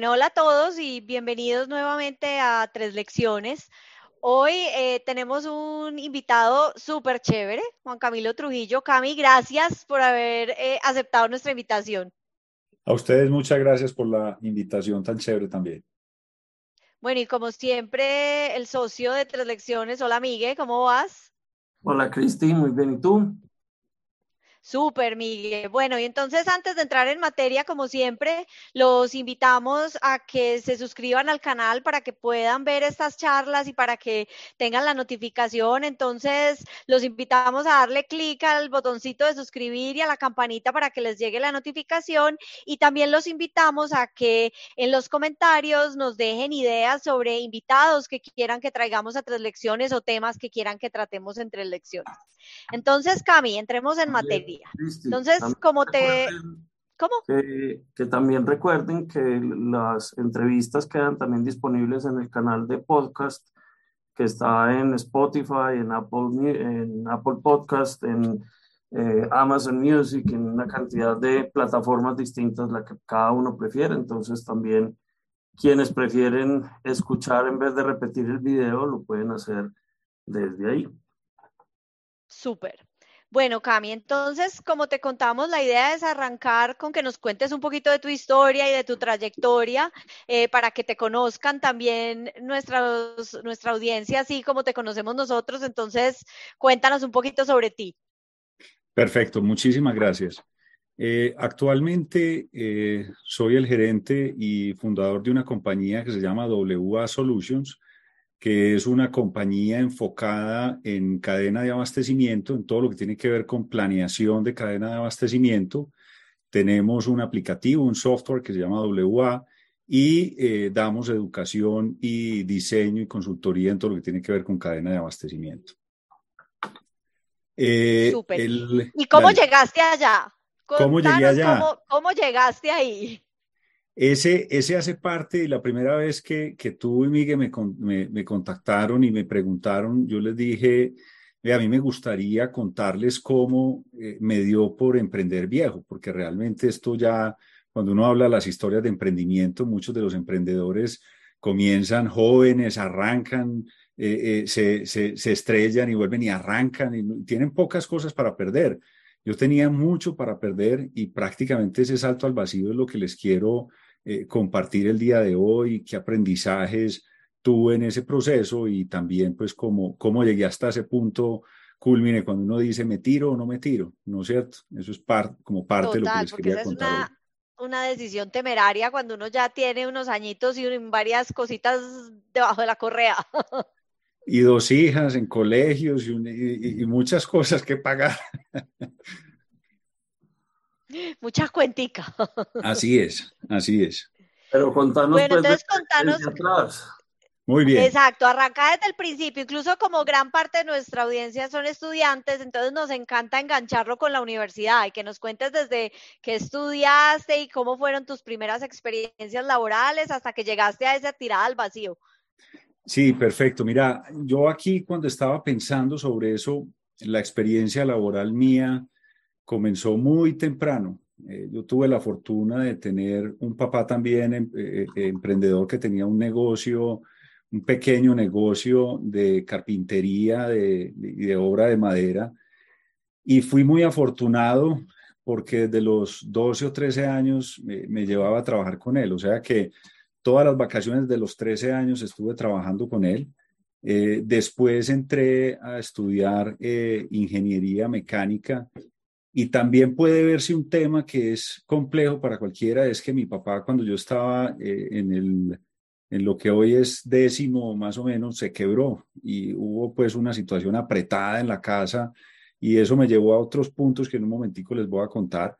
Bueno, hola a todos y bienvenidos nuevamente a Tres Lecciones. Hoy eh, tenemos un invitado súper chévere, Juan Camilo Trujillo. Cami, gracias por haber eh, aceptado nuestra invitación. A ustedes muchas gracias por la invitación tan chévere también. Bueno, y como siempre, el socio de Tres Lecciones. Hola, Miguel, ¿cómo vas? Hola, Cristi, muy bien. ¿Y tú? Súper, Miguel. Bueno, y entonces antes de entrar en materia, como siempre, los invitamos a que se suscriban al canal para que puedan ver estas charlas y para que tengan la notificación. Entonces, los invitamos a darle clic al botoncito de suscribir y a la campanita para que les llegue la notificación. Y también los invitamos a que en los comentarios nos dejen ideas sobre invitados que quieran que traigamos a tres lecciones o temas que quieran que tratemos entre lecciones. Entonces, Cami, entremos en materia. Entonces, como te... ¿Cómo? Que, que, también recuerden que las entrevistas quedan también disponibles en el canal de podcast que está en Spotify, en Apple, en Apple Podcast, en eh, Amazon Music, en una cantidad de plataformas distintas, la que cada uno prefiere. Entonces también quienes prefieren escuchar en vez de repetir el video lo pueden hacer desde ahí. Súper. Bueno, Cami, entonces, como te contamos, la idea es arrancar con que nos cuentes un poquito de tu historia y de tu trayectoria eh, para que te conozcan también nuestra audiencia, así como te conocemos nosotros. Entonces, cuéntanos un poquito sobre ti. Perfecto, muchísimas gracias. Eh, actualmente eh, soy el gerente y fundador de una compañía que se llama WA Solutions que es una compañía enfocada en cadena de abastecimiento, en todo lo que tiene que ver con planeación de cadena de abastecimiento. Tenemos un aplicativo, un software que se llama WA y eh, damos educación y diseño y consultoría en todo lo que tiene que ver con cadena de abastecimiento. Eh, ¿Y cómo llegaste allá? ¿Cómo llegué allá? ¿Cómo llegaste ahí? Ese, ese hace parte de la primera vez que, que tú y Miguel me, me, contactaron y me preguntaron, yo les dije, a mí me gustaría contarles cómo eh, me dio por emprender viejo, porque realmente esto ya, cuando uno habla las historias de emprendimiento, muchos de los emprendedores comienzan jóvenes, arrancan, eh, eh, se, se, estrellan y vuelven y arrancan y tienen pocas cosas para perder. Yo tenía mucho para perder y prácticamente ese salto al vacío es lo que les quiero eh, compartir el día de hoy, qué aprendizajes tuve en ese proceso y también pues cómo, cómo llegué hasta ese punto culmine cuando uno dice me tiro o no me tiro, ¿no es cierto? Eso es como parte de lo que les quería contar. Es una, una decisión temeraria cuando uno ya tiene unos añitos y varias cositas debajo de la correa. y dos hijas en colegios y, muchas cosas que pagar. Muchas cuenticas. Así es, así es. Pero contanos. Bueno, pues, entonces contanos. Atrás. Muy bien. Exacto, arranca desde el principio. Incluso como gran parte de nuestra audiencia son estudiantes, entonces nos encanta engancharlo con la universidad y que nos cuentes desde qué estudiaste y cómo fueron tus primeras experiencias laborales hasta que llegaste a esa tirada al vacío. Sí, perfecto. Mira, yo aquí cuando estaba pensando sobre eso, la experiencia laboral mía comenzó muy temprano. Eh, yo tuve la fortuna de tener un papá también em, eh, eh, emprendedor que tenía un negocio, un pequeño negocio de carpintería y de, obra de madera. Y fui muy afortunado porque desde los 12 o 13 años me llevaba a trabajar con él. O sea que todas las vacaciones de los 13 años estuve trabajando con él. Eh, después entré a estudiar eh, ingeniería mecánica y también puede verse un tema que es complejo para cualquiera, es que mi papá cuando yo estaba eh, en, el, en lo que hoy es décimo más o menos, se quebró y hubo pues una situación apretada en la casa y eso me llevó a otros puntos que en un momentico les voy a contar.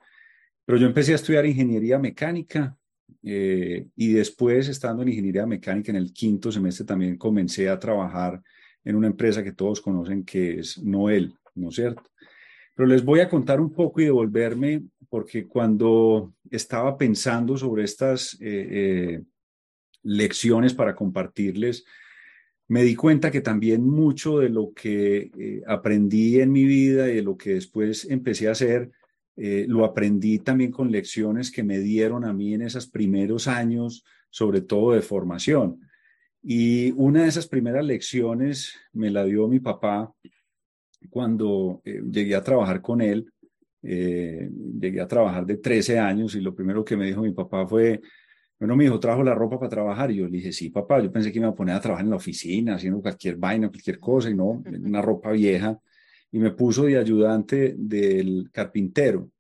Pero yo empecé a estudiar ingeniería mecánica eh, y después, estando en ingeniería mecánica en el quinto semestre, también comencé a trabajar en una empresa que todos conocen que es Noel, ¿no es cierto? Pero les voy a contar un poco y devolverme, porque cuando estaba pensando sobre estas eh, eh, lecciones para compartirles, me di cuenta que también mucho de lo que aprendí en mi vida y de lo que después empecé a hacer, eh, lo aprendí también con lecciones que me dieron a mí en esos primeros años sobre todo de formación. Y una de esas primeras lecciones me la dio mi papá cuando eh, llegué a trabajar con él. Eh, llegué a trabajar de 13 años y lo primero que me dijo mi papá fue, bueno, mi hijo trajo la ropa para trabajar y yo le dije, sí, papá, yo pensé que me iba a poner a trabajar en la oficina, haciendo cualquier vaina, cualquier cosa y no, una ropa vieja. Y me puso de ayudante del carpintero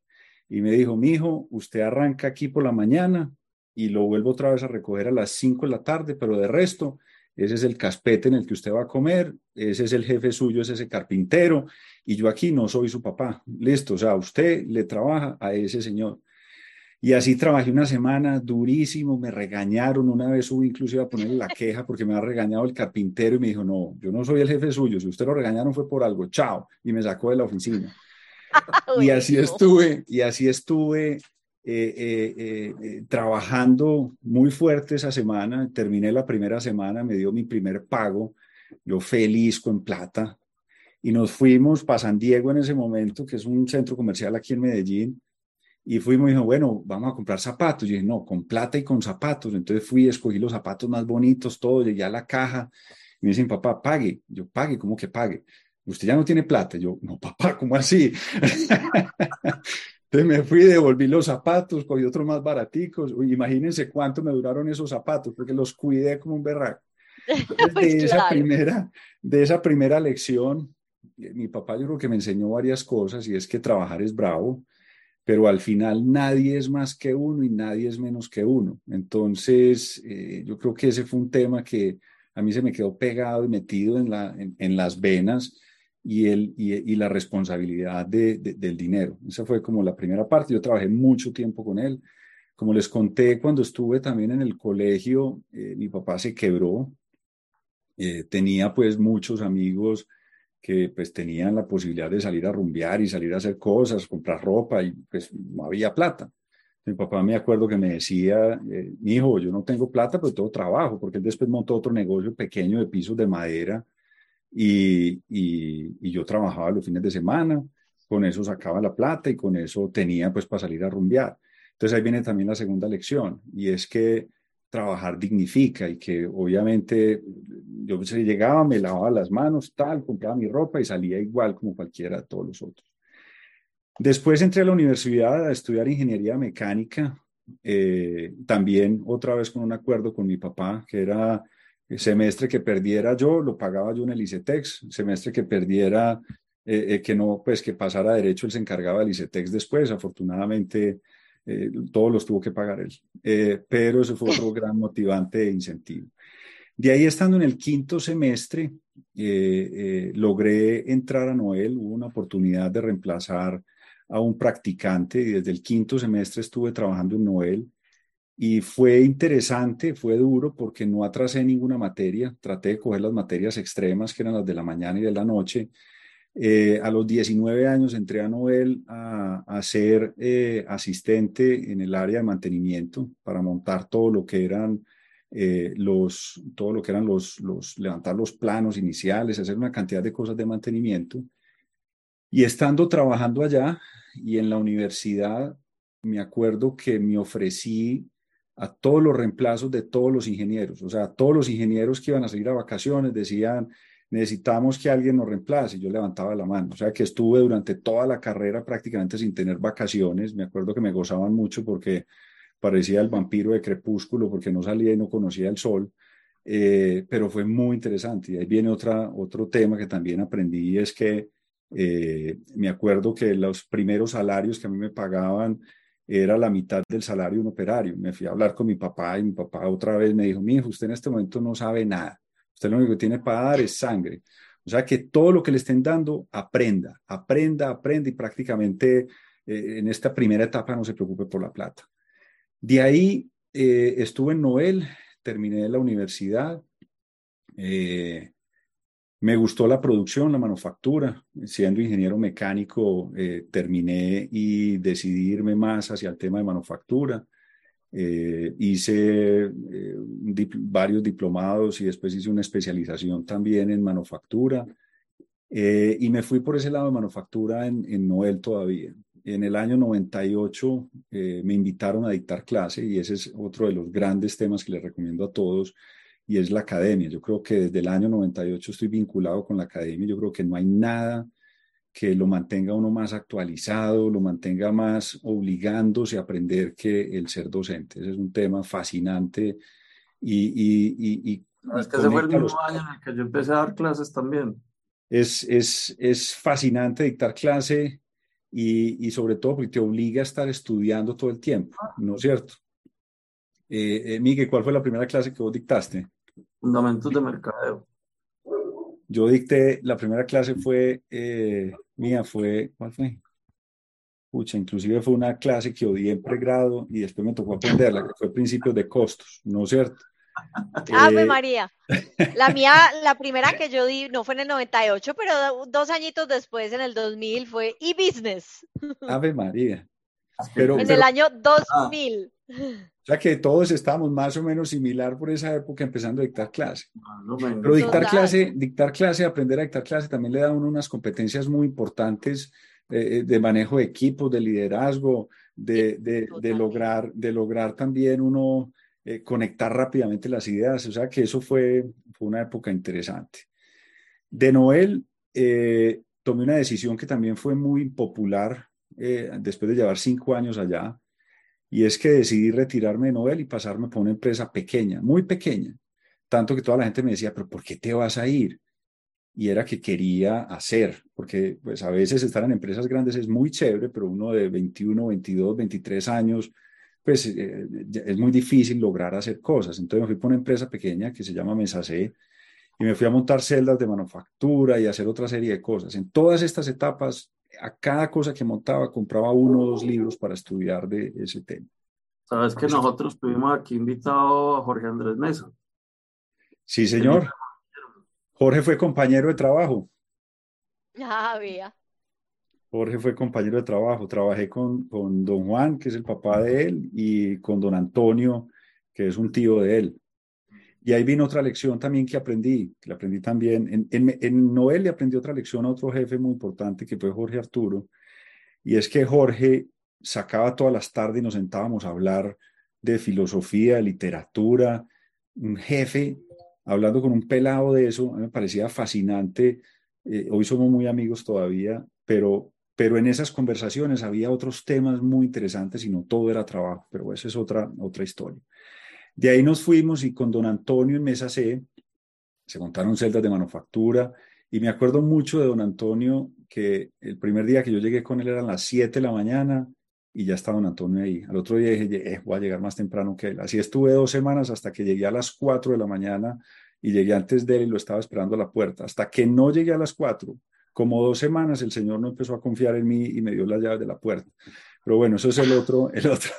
y me dijo, mi hijo, usted arranca aquí por la mañana y lo vuelvo otra vez a recoger a las 5 de la tarde, pero de resto, ese es el caspete en el que usted va a comer, ese es el jefe suyo, es ese carpintero, y yo aquí no soy su papá. Listo, o sea, usted le trabaja a ese señor. Y así trabajé una semana durísimo, me regañaron, una vez hubo inclusive a ponerle la queja porque me ha regañado el carpintero y me dijo, no, yo no soy el jefe suyo, si usted lo regañaron fue por algo, chao, y me sacó de la oficina. y así estuve, y así estuve eh, eh, eh, trabajando muy fuerte esa semana, terminé la primera semana, me dio mi primer pago, yo feliz con plata, y nos fuimos para San Diego en ese momento, que es un centro comercial aquí en Medellín, y fuimos y dijo, bueno, vamos a comprar zapatos. Y dije, no, con plata y con zapatos. Entonces fui, escogí los zapatos más bonitos, todo, llegué a la caja. Y me dicen, papá, pague. Yo, pague, ¿cómo que pague? Usted ya no tiene plata. Yo, no, papá, ¿cómo así? Entonces me fui, devolví los zapatos, cogí otros más baraticos. imagínense cuánto me duraron esos zapatos, porque los cuidé como un berraco. de, esa primera, de esa primera lección, mi papá yo creo que me enseñó varias cosas y es que trabajar es bravo pero al final nadie es más que uno y nadie es menos que uno. Entonces, eh, yo creo que ese fue un tema que a mí se me quedó pegado y metido en, la, en, las venas y, el, y, la responsabilidad de, del dinero. Esa fue como la primera parte. Yo trabajé mucho tiempo con él. Como les conté, cuando estuve también en el colegio, eh, mi papá se quebró. Eh, tenía pues muchos amigos que pues tenían la posibilidad de salir a rumbear y salir a hacer cosas, comprar ropa y pues no había plata. Mi papá me acuerdo que me decía, eh, mi hijo, yo no tengo plata, pero tengo trabajo, porque él después montó otro negocio pequeño de pisos de madera y, y, y yo trabajaba los fines de semana, con eso sacaba la plata y con eso tenía pues para salir a rumbear. Entonces ahí viene también la segunda lección y es que trabajar dignifica y que obviamente yo llegaba, me lavaba las manos, tal, compraba mi ropa y salía igual como cualquiera de todos los otros. Después entré a la universidad a estudiar ingeniería mecánica, eh, también otra vez con un acuerdo con mi papá, que era el semestre que perdiera yo, lo pagaba yo en el ICETEX, semestre que perdiera, eh, eh, que no, pues que pasara derecho, él se encargaba del ICETEX después, afortunadamente eh, todos los tuvo que pagar él, eh, pero eso fue otro gran motivante e incentivo. De ahí, estando en el quinto semestre, eh, logré entrar a Noel, hubo una oportunidad de reemplazar a un practicante y desde el quinto semestre estuve trabajando en Noel. Y fue interesante, fue duro porque no atrasé ninguna materia, traté de coger las materias extremas que eran las de la mañana y de la noche eh, a los 19 años entré a Noel a, ser eh, asistente en el área de mantenimiento para montar todo lo que eran eh, los, todo lo que eran los, levantar los planos iniciales, hacer una cantidad de cosas de mantenimiento. Y estando trabajando allá y en la universidad, me acuerdo que me ofrecí a todos los reemplazos de todos los ingenieros, o sea, todos los ingenieros que iban a salir a vacaciones decían, necesitamos que alguien nos reemplace. Yo levantaba la mano. O sea, que estuve durante toda la carrera prácticamente sin tener vacaciones. Me acuerdo que me gozaban mucho porque parecía el vampiro de crepúsculo porque no salía y no conocía el sol. Eh, pero fue muy interesante. Y ahí viene otra, otro tema que también aprendí, es que eh, me acuerdo que los primeros salarios que a mí me pagaban era la mitad del salario de un operario. Me fui a hablar con mi papá y mi papá otra vez me dijo, mi hijo, usted en este momento no sabe nada. Usted lo único que tiene para dar es sangre. O sea, que todo lo que le estén dando, aprenda, aprenda, aprenda y prácticamente eh, en esta primera etapa no se preocupe por la plata. De ahí eh, estuve en Noel, terminé la universidad. Eh, me gustó la producción, la manufactura. Siendo ingeniero mecánico, terminé y decidí irme más hacia el tema de manufactura. Eh, hice eh, varios diplomados y después hice una especialización también en manufactura. Eh, y me fui por ese lado de manufactura en, en Noel todavía. en el año 98 eh, me invitaron a dictar clase y ese es otro de los grandes temas que les recomiendo a todos y es la academia. Yo creo que desde el año 98 estoy vinculado con la academia. Yo creo que no hay nada que lo mantenga uno más actualizado, lo mantenga más obligándose a aprender que el ser docente. Ese es un tema fascinante y... y, y, es que ese fue el mismo año en el que yo empecé a dar clases también. Es, es, es fascinante dictar clase y, y, sobre todo porque te obliga a estar estudiando todo el tiempo, ¿no es cierto? Eh, eh, Miguel, ¿cuál fue la primera clase que vos dictaste? Fundamentos de mercadeo. Yo dicté, la primera clase fue eh, mía, fue, ¿cuál fue? Pucha, inclusive fue una clase que odié en pregrado y después me tocó aprenderla, que fue principios de costos, ¿no es cierto? Ave María. La mía, la primera que yo di no fue en el 98, pero dos añitos después, en el 2000, fue e-business. Ave María. Pero, en el año 2000. O sea que todos estábamos más o menos similar por esa época empezando a dictar clase. Pero dictar clase, dictar clase, aprender a dictar clase también le da a uno unas competencias muy importantes eh, de manejo de equipos, de liderazgo, de, de, de lograr, de lograr también uno eh, conectar rápidamente las ideas. O sea que eso fue, fue una época interesante. De Noel, eh, tomé una decisión que también fue muy popular después de llevar cinco años allá y es que decidí retirarme de Nobel y pasarme por una empresa pequeña, muy pequeña. Tanto que toda la gente me decía, pero ¿por qué te vas a ir? Y era que quería hacer, porque pues a veces estar en empresas grandes es muy chévere, pero uno de 21, 22, 23 años, pues eh, es muy difícil lograr hacer cosas. Entonces me fui por una empresa pequeña que se llama Mesacé y me fui a montar celdas de manufactura y hacer otra serie de cosas. En todas estas etapas a cada cosa que montaba compraba uno o dos libros para estudiar de ese tema. Sabes que nosotros tuvimos aquí invitado a Jorge Andrés Mesa. Sí, señor. Jorge fue compañero de trabajo. Ya había. Jorge fue compañero de trabajo. Trabajé con, con don Juan, que es el papá de él, y con don Antonio, que es un tío de él. Y ahí vino otra lección también que aprendí, que la aprendí también. En, en, en Noel le aprendí otra lección a otro jefe muy importante que fue Jorge Arturo. Y es que Jorge sacaba todas las tardes y nos sentábamos a hablar de filosofía, literatura. Un jefe hablando con un pelado de eso, me parecía fascinante. Eh, hoy somos muy amigos todavía, pero, pero en esas conversaciones había otros temas muy interesantes y no todo era trabajo, pero esa es otra, otra historia. De ahí nos fuimos y con don Antonio en Mesa C se montaron celdas de manufactura y me acuerdo mucho de don Antonio que el primer día que yo llegué con él eran las 7 de la mañana y ya estaba don Antonio ahí. Al otro día dije, eh, voy a llegar más temprano que él. Así estuve dos semanas hasta que llegué a las 4 de la mañana y llegué antes de él y lo estaba esperando a la puerta. Hasta que no llegué a las 4, como dos semanas, el Señor no empezó a confiar en mí y me dio las llaves de la puerta. Pero bueno, eso es el otro, el otro,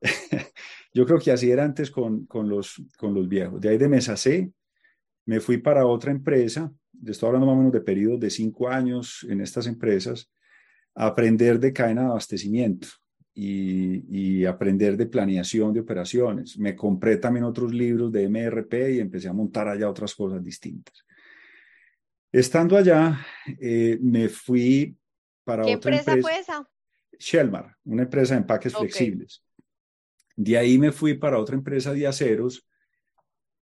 Yo creo que así era antes con, con, los, con los viejos. De ahí de Mesa C, me fui para otra empresa, estoy hablando más o menos de periodos de cinco años en estas empresas, a aprender de cadena de abastecimiento y, y, aprender de planeación de operaciones. Me compré también otros libros de MRP y empecé a montar allá otras cosas distintas. Estando allá, eh, me fui para ¿Qué otra empresa, fue esa? Shellmar, una empresa de empaques Ok. flexibles. De ahí me fui para otra empresa de aceros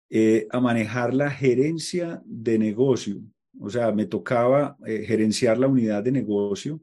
eh, a manejar la gerencia de negocio. O sea, me tocaba eh, gerenciar la unidad de negocio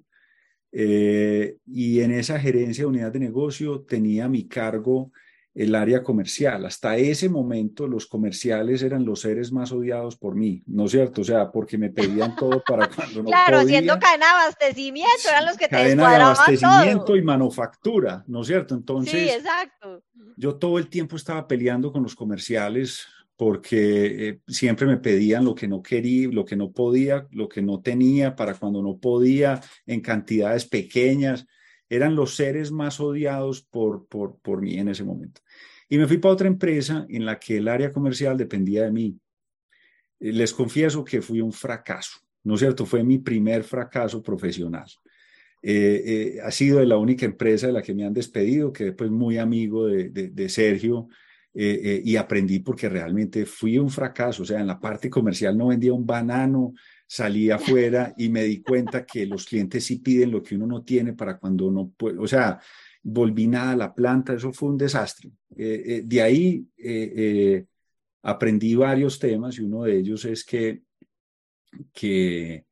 eh, y en esa gerencia de unidad de negocio tenía mi cargo el área comercial. Hasta ese momento los comerciales eran los seres más odiados por mí, ¿no es cierto? O sea, porque me pedían todo para cuando no Claro, podía. haciendo cadena de abastecimiento, eran los que te cadena de abastecimiento todo. y manufactura, ¿no es cierto? Entonces, Sí, exacto. yo todo el tiempo estaba peleando con los comerciales porque eh, siempre me pedían lo que no quería, lo que no podía, lo que no tenía para cuando no podía, en cantidades pequeñas. Eran los seres más odiados por, por, por mí en ese momento. Y me fui para otra empresa en la que el área comercial dependía de mí. Eh, Les confieso que fui un fracaso, ¿no es cierto? Fue mi primer fracaso profesional. Eh, eh, ha sido de la única empresa de la que me han despedido, que después muy amigo de, de, de Sergio eh, y aprendí porque realmente fui un fracaso. O sea, en la parte comercial no vendía un banano, salí afuera y me di cuenta que los clientes sí piden lo que uno no tiene para cuando no puede, o sea, volví nada a la planta, eso fue un desastre. Eh, eh, de ahí eh, aprendí varios temas y uno de ellos es que, que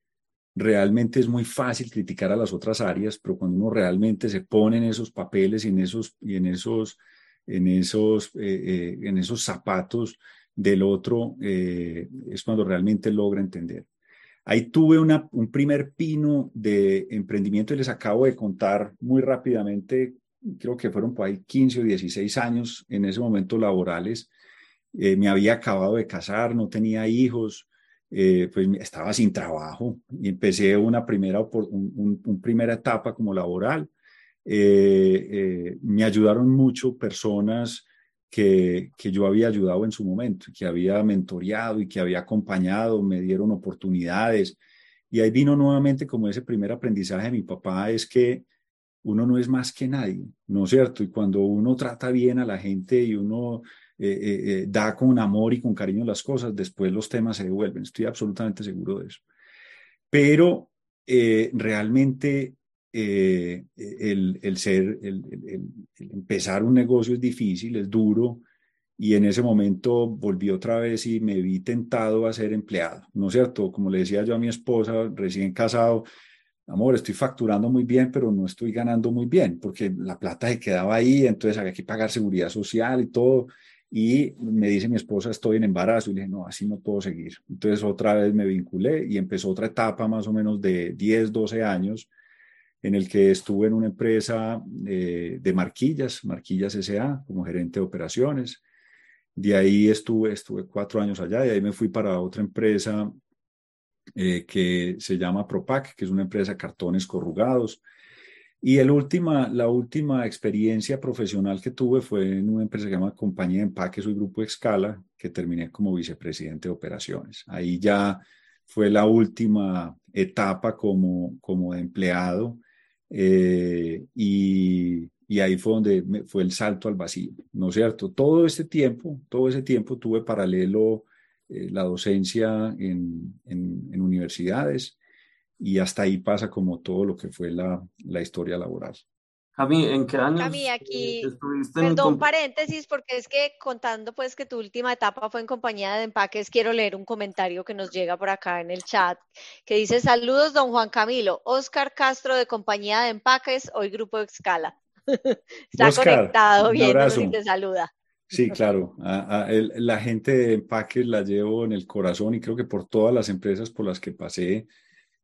realmente es muy fácil criticar a las otras áreas, pero cuando uno realmente se pone en esos papeles y en esos, y en esos, en esos, en esos zapatos del otro, es cuando realmente logra entender. Ahí tuve una, un primer pino de emprendimiento y les acabo de contar muy rápidamente, creo que fueron por ahí 15 o 16 años en ese momento laborales. Eh, me había acabado de casar, no tenía hijos, eh, pues estaba sin trabajo y empecé una primera, un, primera etapa como laboral. Eh, me ayudaron mucho personas que, yo había ayudado en su momento, que había mentoreado y que había acompañado, me dieron oportunidades. Y ahí vino nuevamente como ese primer aprendizaje de mi papá, es que uno no es más que nadie, ¿no es cierto? Y cuando uno trata bien a la gente y uno eh, eh, eh, da con amor y con cariño las cosas, después los temas se devuelven. Estoy absolutamente seguro de eso. Pero realmente eh, el, ser, el, empezar un negocio es difícil, es duro, y en ese momento volví otra vez y me vi tentado a ser empleado, ¿no es cierto? Como le decía yo a mi esposa, recién casado, amor, estoy facturando muy bien, pero no estoy ganando muy bien, porque la plata se quedaba ahí, entonces había que pagar seguridad social y todo. Y me dice mi esposa, estoy en embarazo. Y le dije, no, así no puedo seguir. Entonces otra vez me vinculé y empezó otra etapa más o menos de 10, 12 años en el que estuve en una empresa eh, de marquillas, Marquillas SA, como gerente de operaciones. De ahí estuve, estuve cuatro años allá y ahí me fui para otra empresa eh, que se llama Propac, que es una empresa de cartones corrugados. Y el última, la última experiencia profesional que tuve fue en una empresa que se llama Compañía de Empaques o Grupo Excala, que terminé como vicepresidente de operaciones. Ahí ya fue la última etapa como, como empleado eh, y, ahí fue donde fue el salto al vacío, ¿no es cierto? Todo ese tiempo, todo ese tiempo tuve paralelo eh, la docencia en, en, universidades y hasta ahí pasa como todo lo que fue la, la historia laboral. Javi, ¿en qué años aquí, perdón, paréntesis, porque es que contando pues que tu última etapa fue en compañía de empaques, quiero leer un comentario que nos llega por acá en el chat, que dice, saludos, don Juan Camilo, Oscar Castro de compañía de empaques, hoy Grupo Excala. Está conectado viendo y te saluda. Sí, claro. la gente de empaques la llevo en el corazón y creo que por todas las empresas por las que pasé,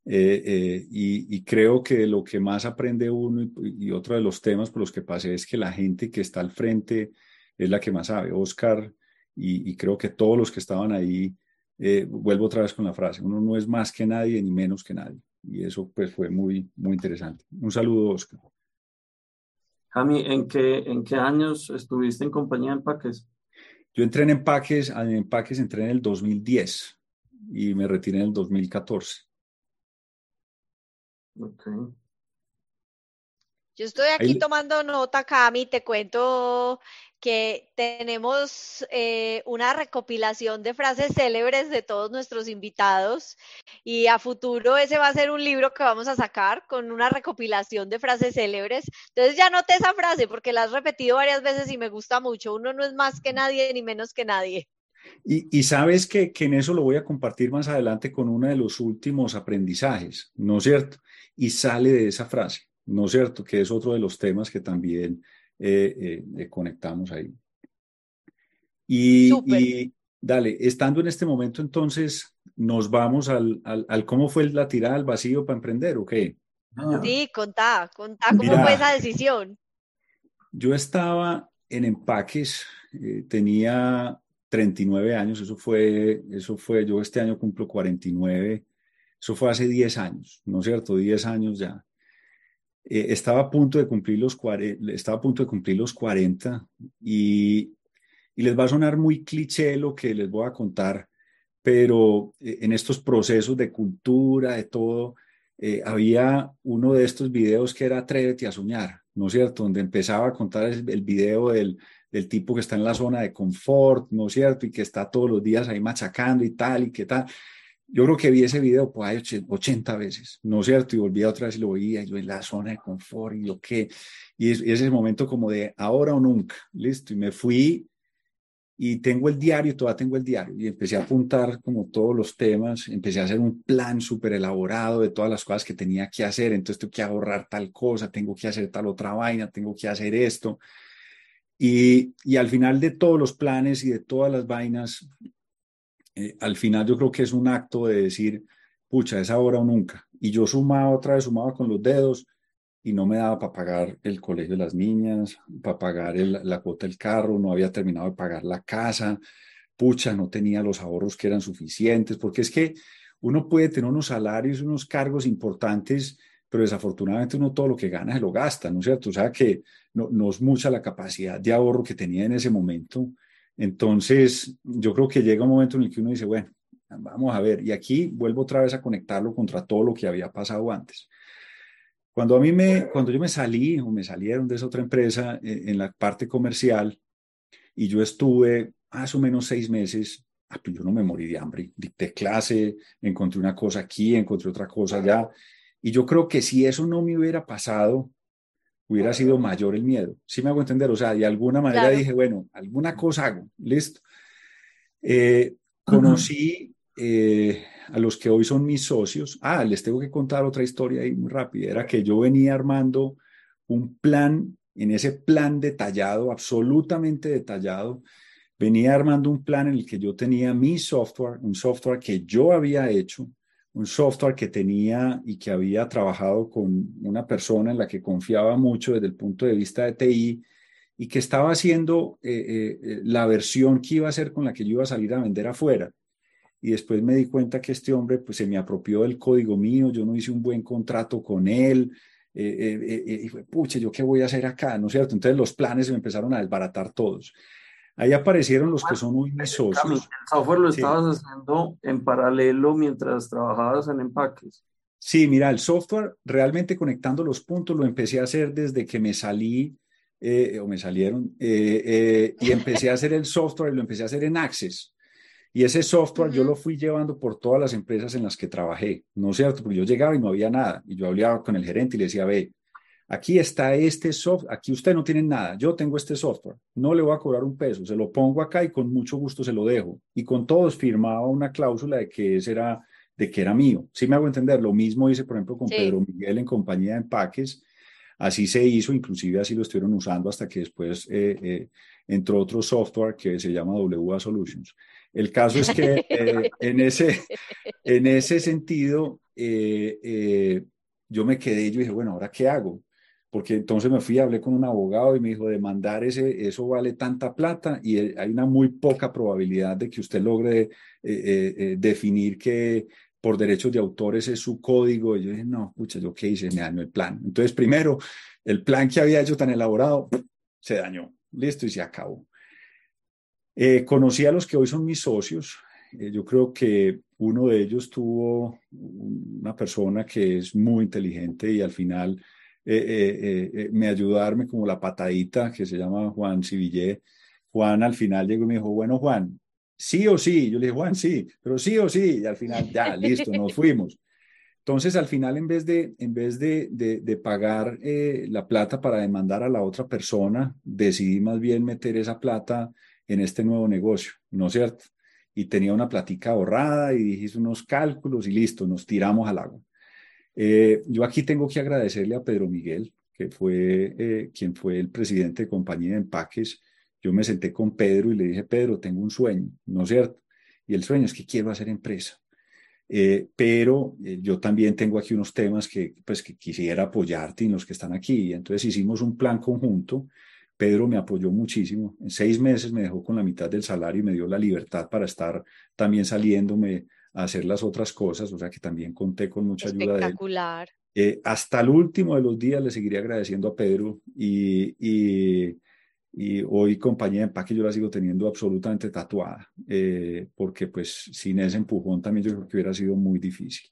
eh, eh, y, creo que lo que más aprende uno y, otro de los temas por los que pasé es que la gente que está al frente es la que más sabe. Oscar y, creo que todos los que estaban ahí, eh, vuelvo otra vez con la frase, uno no es más que nadie ni menos que nadie. Y eso pues fue muy, muy interesante. Un saludo, Oscar. Jami, ¿en qué, ¿en qué años estuviste en compañía de empaques? Yo entré en empaques, en empaques entré en el 2010 y me retiré en el 2014. Okay. Yo estoy aquí tomando nota, Cami, te cuento que tenemos eh, una recopilación de frases célebres de todos nuestros invitados y a futuro ese va a ser un libro que vamos a sacar con una recopilación de frases célebres. Entonces ya noté esa frase porque la has repetido varias veces y me gusta mucho. Uno no es más que nadie ni menos que nadie. Y, sabes que, en eso lo voy a compartir más adelante con uno de los últimos aprendizajes, ¿no es cierto? Y sale de esa frase, ¿no es cierto? Que es otro de los temas que también eh, eh, eh, conectamos ahí. Y, dale, estando en este momento entonces, nos vamos al, al, cómo fue la tirada al vacío para emprender, ¿o qué? Sí, contá, contá cómo fue esa decisión. Yo estaba en empaques, tenía 39 años, eso fue, eso fue, yo este año cumplo 49, eso fue hace 10 años, ¿no es cierto? 10 años ya. Eh, estaba a punto de cumplir los, estaba a punto de cumplir los 40 y, y les va a sonar muy cliché lo que les voy a contar, pero eh, en estos procesos de cultura, de todo, eh, había uno de estos videos que era Atrévete a soñar, ¿no es cierto? Donde empezaba a contar el, el video del, del tipo que está en la zona de confort, ¿no es cierto? Y que está todos los días ahí machacando y tal, y qué tal. yo creo que vi ese video pues 80 veces, ¿no es cierto? Y volví otra vez y lo veía, y yo en la zona de confort, y yo qué, y es, ese momento como de ahora o nunca, listo, y me fui y tengo el diario, todavía tengo el diario, y empecé a apuntar como todos los temas, empecé a hacer un plan súper elaborado de todas las cosas que tenía que hacer, entonces tengo que ahorrar tal cosa, tengo que hacer tal otra vaina, tengo que hacer esto, y, al final de todos los planes y de todas las vainas, eh, al final yo creo que es un acto de decir, pucha, es ahora o nunca. Y yo sumaba otra vez, sumaba con los dedos y no me daba para pagar el colegio de las niñas, para pagar la cuota del carro, no había terminado de pagar la casa, pucha, no tenía los ahorros que eran suficientes, porque es que uno puede tener unos salarios, unos cargos importantes, pero desafortunadamente uno todo lo que gana se lo gasta, ¿no es cierto? O sea que no, no es mucha la capacidad de ahorro que tenía en ese momento entonces, yo creo que llega un momento en el que uno dice, bueno, vamos a ver, y aquí vuelvo otra vez a conectarlo contra todo lo que había pasado antes. Cuando a mí me, cuando yo me salí o me salieron de esa otra empresa eh, en la parte comercial y yo estuve más o menos seis meses, ah, pues yo no me morí de hambre, dicté clase, encontré una cosa aquí, encontré otra cosa allá, y yo creo que si eso no me hubiera pasado, hubiera sido mayor el miedo. ¿Sí me hago entender? O sea, de alguna manera dije, bueno, alguna cosa hago, listo. Eh, conocí eh, a los que hoy son mis socios. Ah, les tengo que contar otra historia ahí muy rápida. Era que yo venía armando un plan, en ese plan detallado, absolutamente detallado, venía armando un plan en el que yo tenía mi software, un software que yo había hecho, un software que tenía y que había trabajado con una persona en la que confiaba mucho desde el punto de vista de TI y que estaba haciendo eh, eh, eh, la versión que iba a ser con la que yo iba a salir a vender afuera. Y después me di cuenta que este hombre pues, se me apropió del código mío, yo no hice un buen contrato con él, y fue, pucha, ¿yo qué voy a hacer acá? ¿No es cierto? Entonces los planes se me empezaron a desbaratar todos. Ahí aparecieron los que son muy mis socios. El software lo estabas haciendo en paralelo mientras trabajabas en empaques. Sí, mira, el software realmente conectando los puntos lo empecé a hacer desde que me salí eh, o me salieron eh, eh, y empecé a hacer el software y lo empecé a hacer en Access. Y ese software yo lo fui llevando por todas las empresas en las que trabajé, ¿no es cierto? Porque yo llegaba y no había nada y yo hablaba con el gerente y le decía, ve, Aquí está este software, aquí usted no tiene nada, yo tengo este software, no le voy a cobrar un peso, se lo pongo acá y con mucho gusto se lo dejo. Y con todos firmaba una cláusula de que ese era, de que era mío. Sí me hago entender, lo mismo hice, por ejemplo, con Pedro Miguel en compañía de empaques, así se hizo, inclusive así lo estuvieron usando hasta que después eh, eh, entró otro software que se llama WA Solutions. El caso es que eh, en, ese, en ese sentido, yo me quedé y yo dije, bueno, ¿ahora qué hago? Porque entonces me fui, hablé con un abogado y me dijo, demandar ese, eso vale tanta plata y eh, hay una muy poca probabilidad de que usted logre eh, eh, definir que por derechos de autores es su código. Y yo dije, no, pucha, ¿yo qué hice? Me dañó el plan. Entonces, primero, el plan que había hecho tan elaborado se dañó. Listo, y se acabó. conocí a los que hoy son mis socios. yo creo que uno de ellos tuvo una persona que es muy inteligente y al final eh, eh, eh, me ayudarme como la patadita que se llama Juan Civillé. Juan al final llegó y me dijo, bueno, Juan, sí o sí. Yo le dije, Juan, sí, pero sí o sí. Y al final, ya, listo, nos fuimos. Entonces, al final, en vez de, en vez de, de, pagar la plata para demandar a la otra persona, decidí más bien meter esa plata en este nuevo negocio, ¿no es cierto? Y tenía una platica ahorrada y dije unos cálculos y listo, nos tiramos al agua. Eh, yo aquí tengo que agradecerle a Pedro Miguel, que fue eh, quien fue el presidente de compañía de empaques. Yo me senté con Pedro y le dije, Pedro, tengo un sueño, ¿no es cierto? Y el sueño es que quiero hacer empresa. Eh, pero yo también tengo aquí unos temas que, pues, que quisiera apoyarte en los que están aquí. entonces hicimos un plan conjunto. Pedro me apoyó muchísimo. En seis meses me dejó con la mitad del salario y me dio la libertad para estar también saliéndome hacer las otras cosas, o sea que también conté con mucha ayuda de él. Eh, hasta el último de los días le seguiré agradeciendo a Pedro y, y, y hoy compañía de empaque yo la sigo teniendo absolutamente tatuada, eh, porque pues sin ese empujón también yo creo que hubiera sido muy difícil.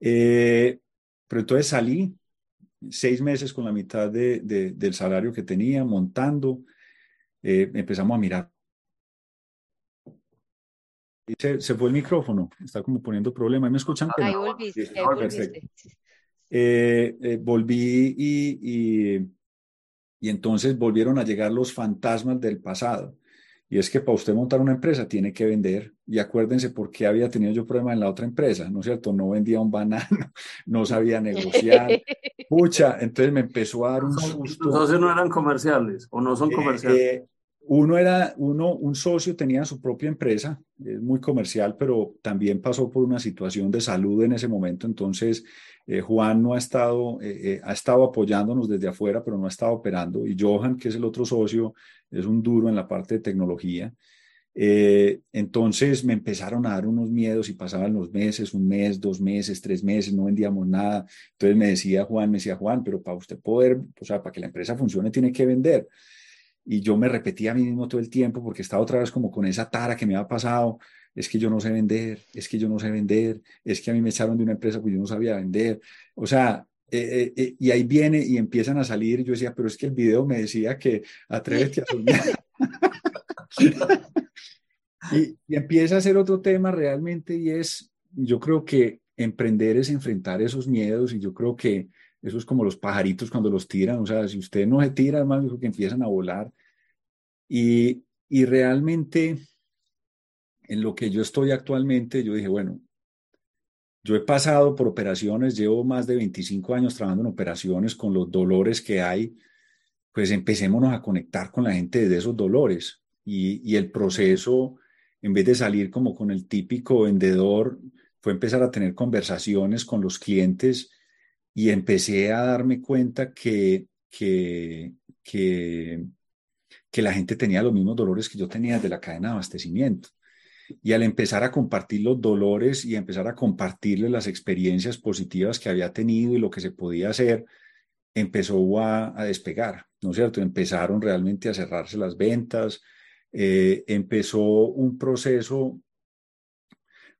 Eh, pero entonces salí seis meses con la mitad de, del salario que tenía montando, empezamos a mirar Se, se, fue el micrófono, está como poniendo problema. ¿Me escuchan? Ahí volviste, ahí volviste. Eh, eh, volví y, y, y, entonces volvieron a llegar los fantasmas del pasado. Y es que para usted montar una empresa tiene que vender. Y acuérdense por qué había tenido yo problemas en la otra empresa, ¿no es cierto? No vendía un banano, no sabía negociar. Pucha, entonces me empezó a dar un susto. ¿Los socios no eran comerciales o no son eh, comerciales? Uno era, uno, un socio tenía su propia empresa, es muy comercial, pero también pasó por una situación de salud en ese momento. Entonces, eh, Juan no ha estado, eh, eh, ha estado apoyándonos desde afuera, pero no ha estado operando. Y Johan, que es el otro socio, es un duro en la parte de tecnología. entonces me empezaron a dar unos miedos y pasaban los meses, un mes, dos meses, tres meses, no vendíamos nada. Entonces me decía Juan, me decía Juan, pero para usted poder, o sea, para que la empresa funcione, tiene que vender y yo me repetía a mí mismo todo el tiempo porque estaba otra vez como con esa tara que me había pasado, es que yo no sé vender, es que yo no sé vender, es que a mí me echaron de una empresa pues yo no sabía vender, o sea, eh, eh, eh, y ahí viene y empiezan a salir, yo decía, pero es que el video me decía que atrévete a soñar. y, y empieza a ser otro tema realmente y es, yo creo que emprender es enfrentar esos miedos y yo creo que eso es como los pajaritos cuando los tiran, o sea, si usted no se tira, más que empiezan a volar. Y, y realmente, en lo que yo estoy actualmente, yo dije, bueno, yo he pasado por operaciones, llevo más de 25 años trabajando en operaciones con los dolores que hay, pues empecémonos a conectar con la gente de esos dolores. Y, y el proceso, en vez de salir como con el típico vendedor, fue empezar a tener conversaciones con los clientes y empecé a darme cuenta que, que, que, la gente tenía los mismos dolores que yo tenía de la cadena de abastecimiento. Y al empezar a compartir los dolores y empezar a compartirles las experiencias positivas que había tenido y lo que se podía hacer, empezó a, a despegar, ¿no es cierto? Empezaron realmente a cerrarse las ventas, eh, empezó un proceso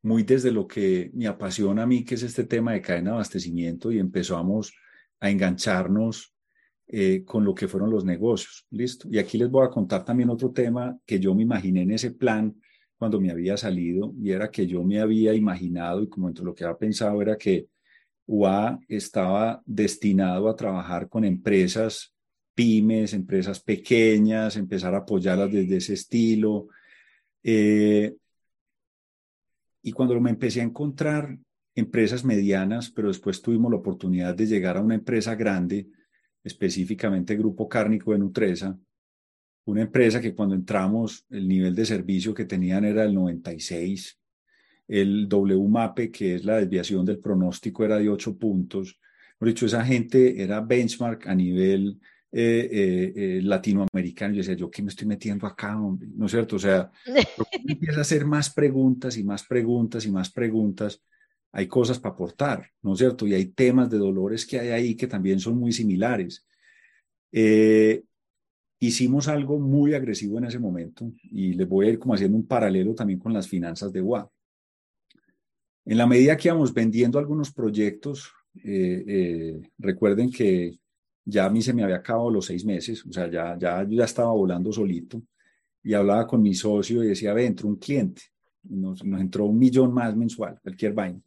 muy desde lo que me apasiona a mí, que es este tema de cadena de abastecimiento, y empezamos a engancharnos eh, con lo que fueron los negocios. ¿Listo? Y aquí les voy a contar también otro tema que yo me imaginé en ese plan cuando me había salido, y era que yo me había imaginado, y como entre lo que había pensado era que UA estaba destinado a trabajar con empresas pymes, empresas pequeñas, empezar a apoyarlas desde ese estilo. Eh, y cuando me empecé a encontrar empresas medianas, pero después tuvimos la oportunidad de llegar a una empresa grande, específicamente Grupo Cárnico de Nutresa, una empresa que cuando entramos el nivel de servicio que tenían era el 96, el WMAPE, que es la desviación del pronóstico, era de 8 puntos. Por dicho, esa gente era benchmark a nivel eh, eh, eh, latinoamericano. Yo decía, ¿yo qué me estoy metiendo acá, hombre? ¿No es cierto? O sea, empieza a hacer más preguntas y más preguntas y más preguntas. Hay cosas para aportar, ¿no es cierto? Y hay temas de dolores que hay ahí que también son muy similares. hicimos algo muy agresivo en ese momento y les voy a ir como haciendo un paralelo también con las finanzas de WA. En la medida que íbamos vendiendo algunos proyectos, recuerden que ya a mí se me había acabado los seis meses, o sea, ya, ya yo ya estaba volando solito y hablaba con mi socio y decía, ve, entró un cliente, nos, nos entró un millón más mensual, cualquier vaina.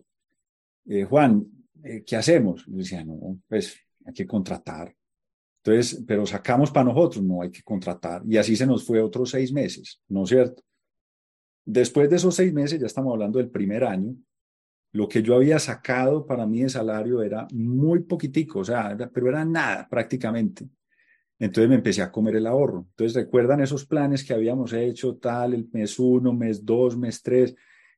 Eh, Juan, eh, ¿qué hacemos? Yo decía, no, pues hay que contratar. Entonces, pero sacamos para nosotros, no hay que contratar. Y así se nos fue otros seis meses, ¿no es cierto? Después de esos seis meses, ya estamos hablando del primer año, lo que yo había sacado para mí de salario era muy poquitico, o sea, pero era nada prácticamente. Entonces me empecé a comer el ahorro. Entonces, ¿recuerdan esos planes que habíamos hecho, tal, el mes uno, mes dos, mes tres?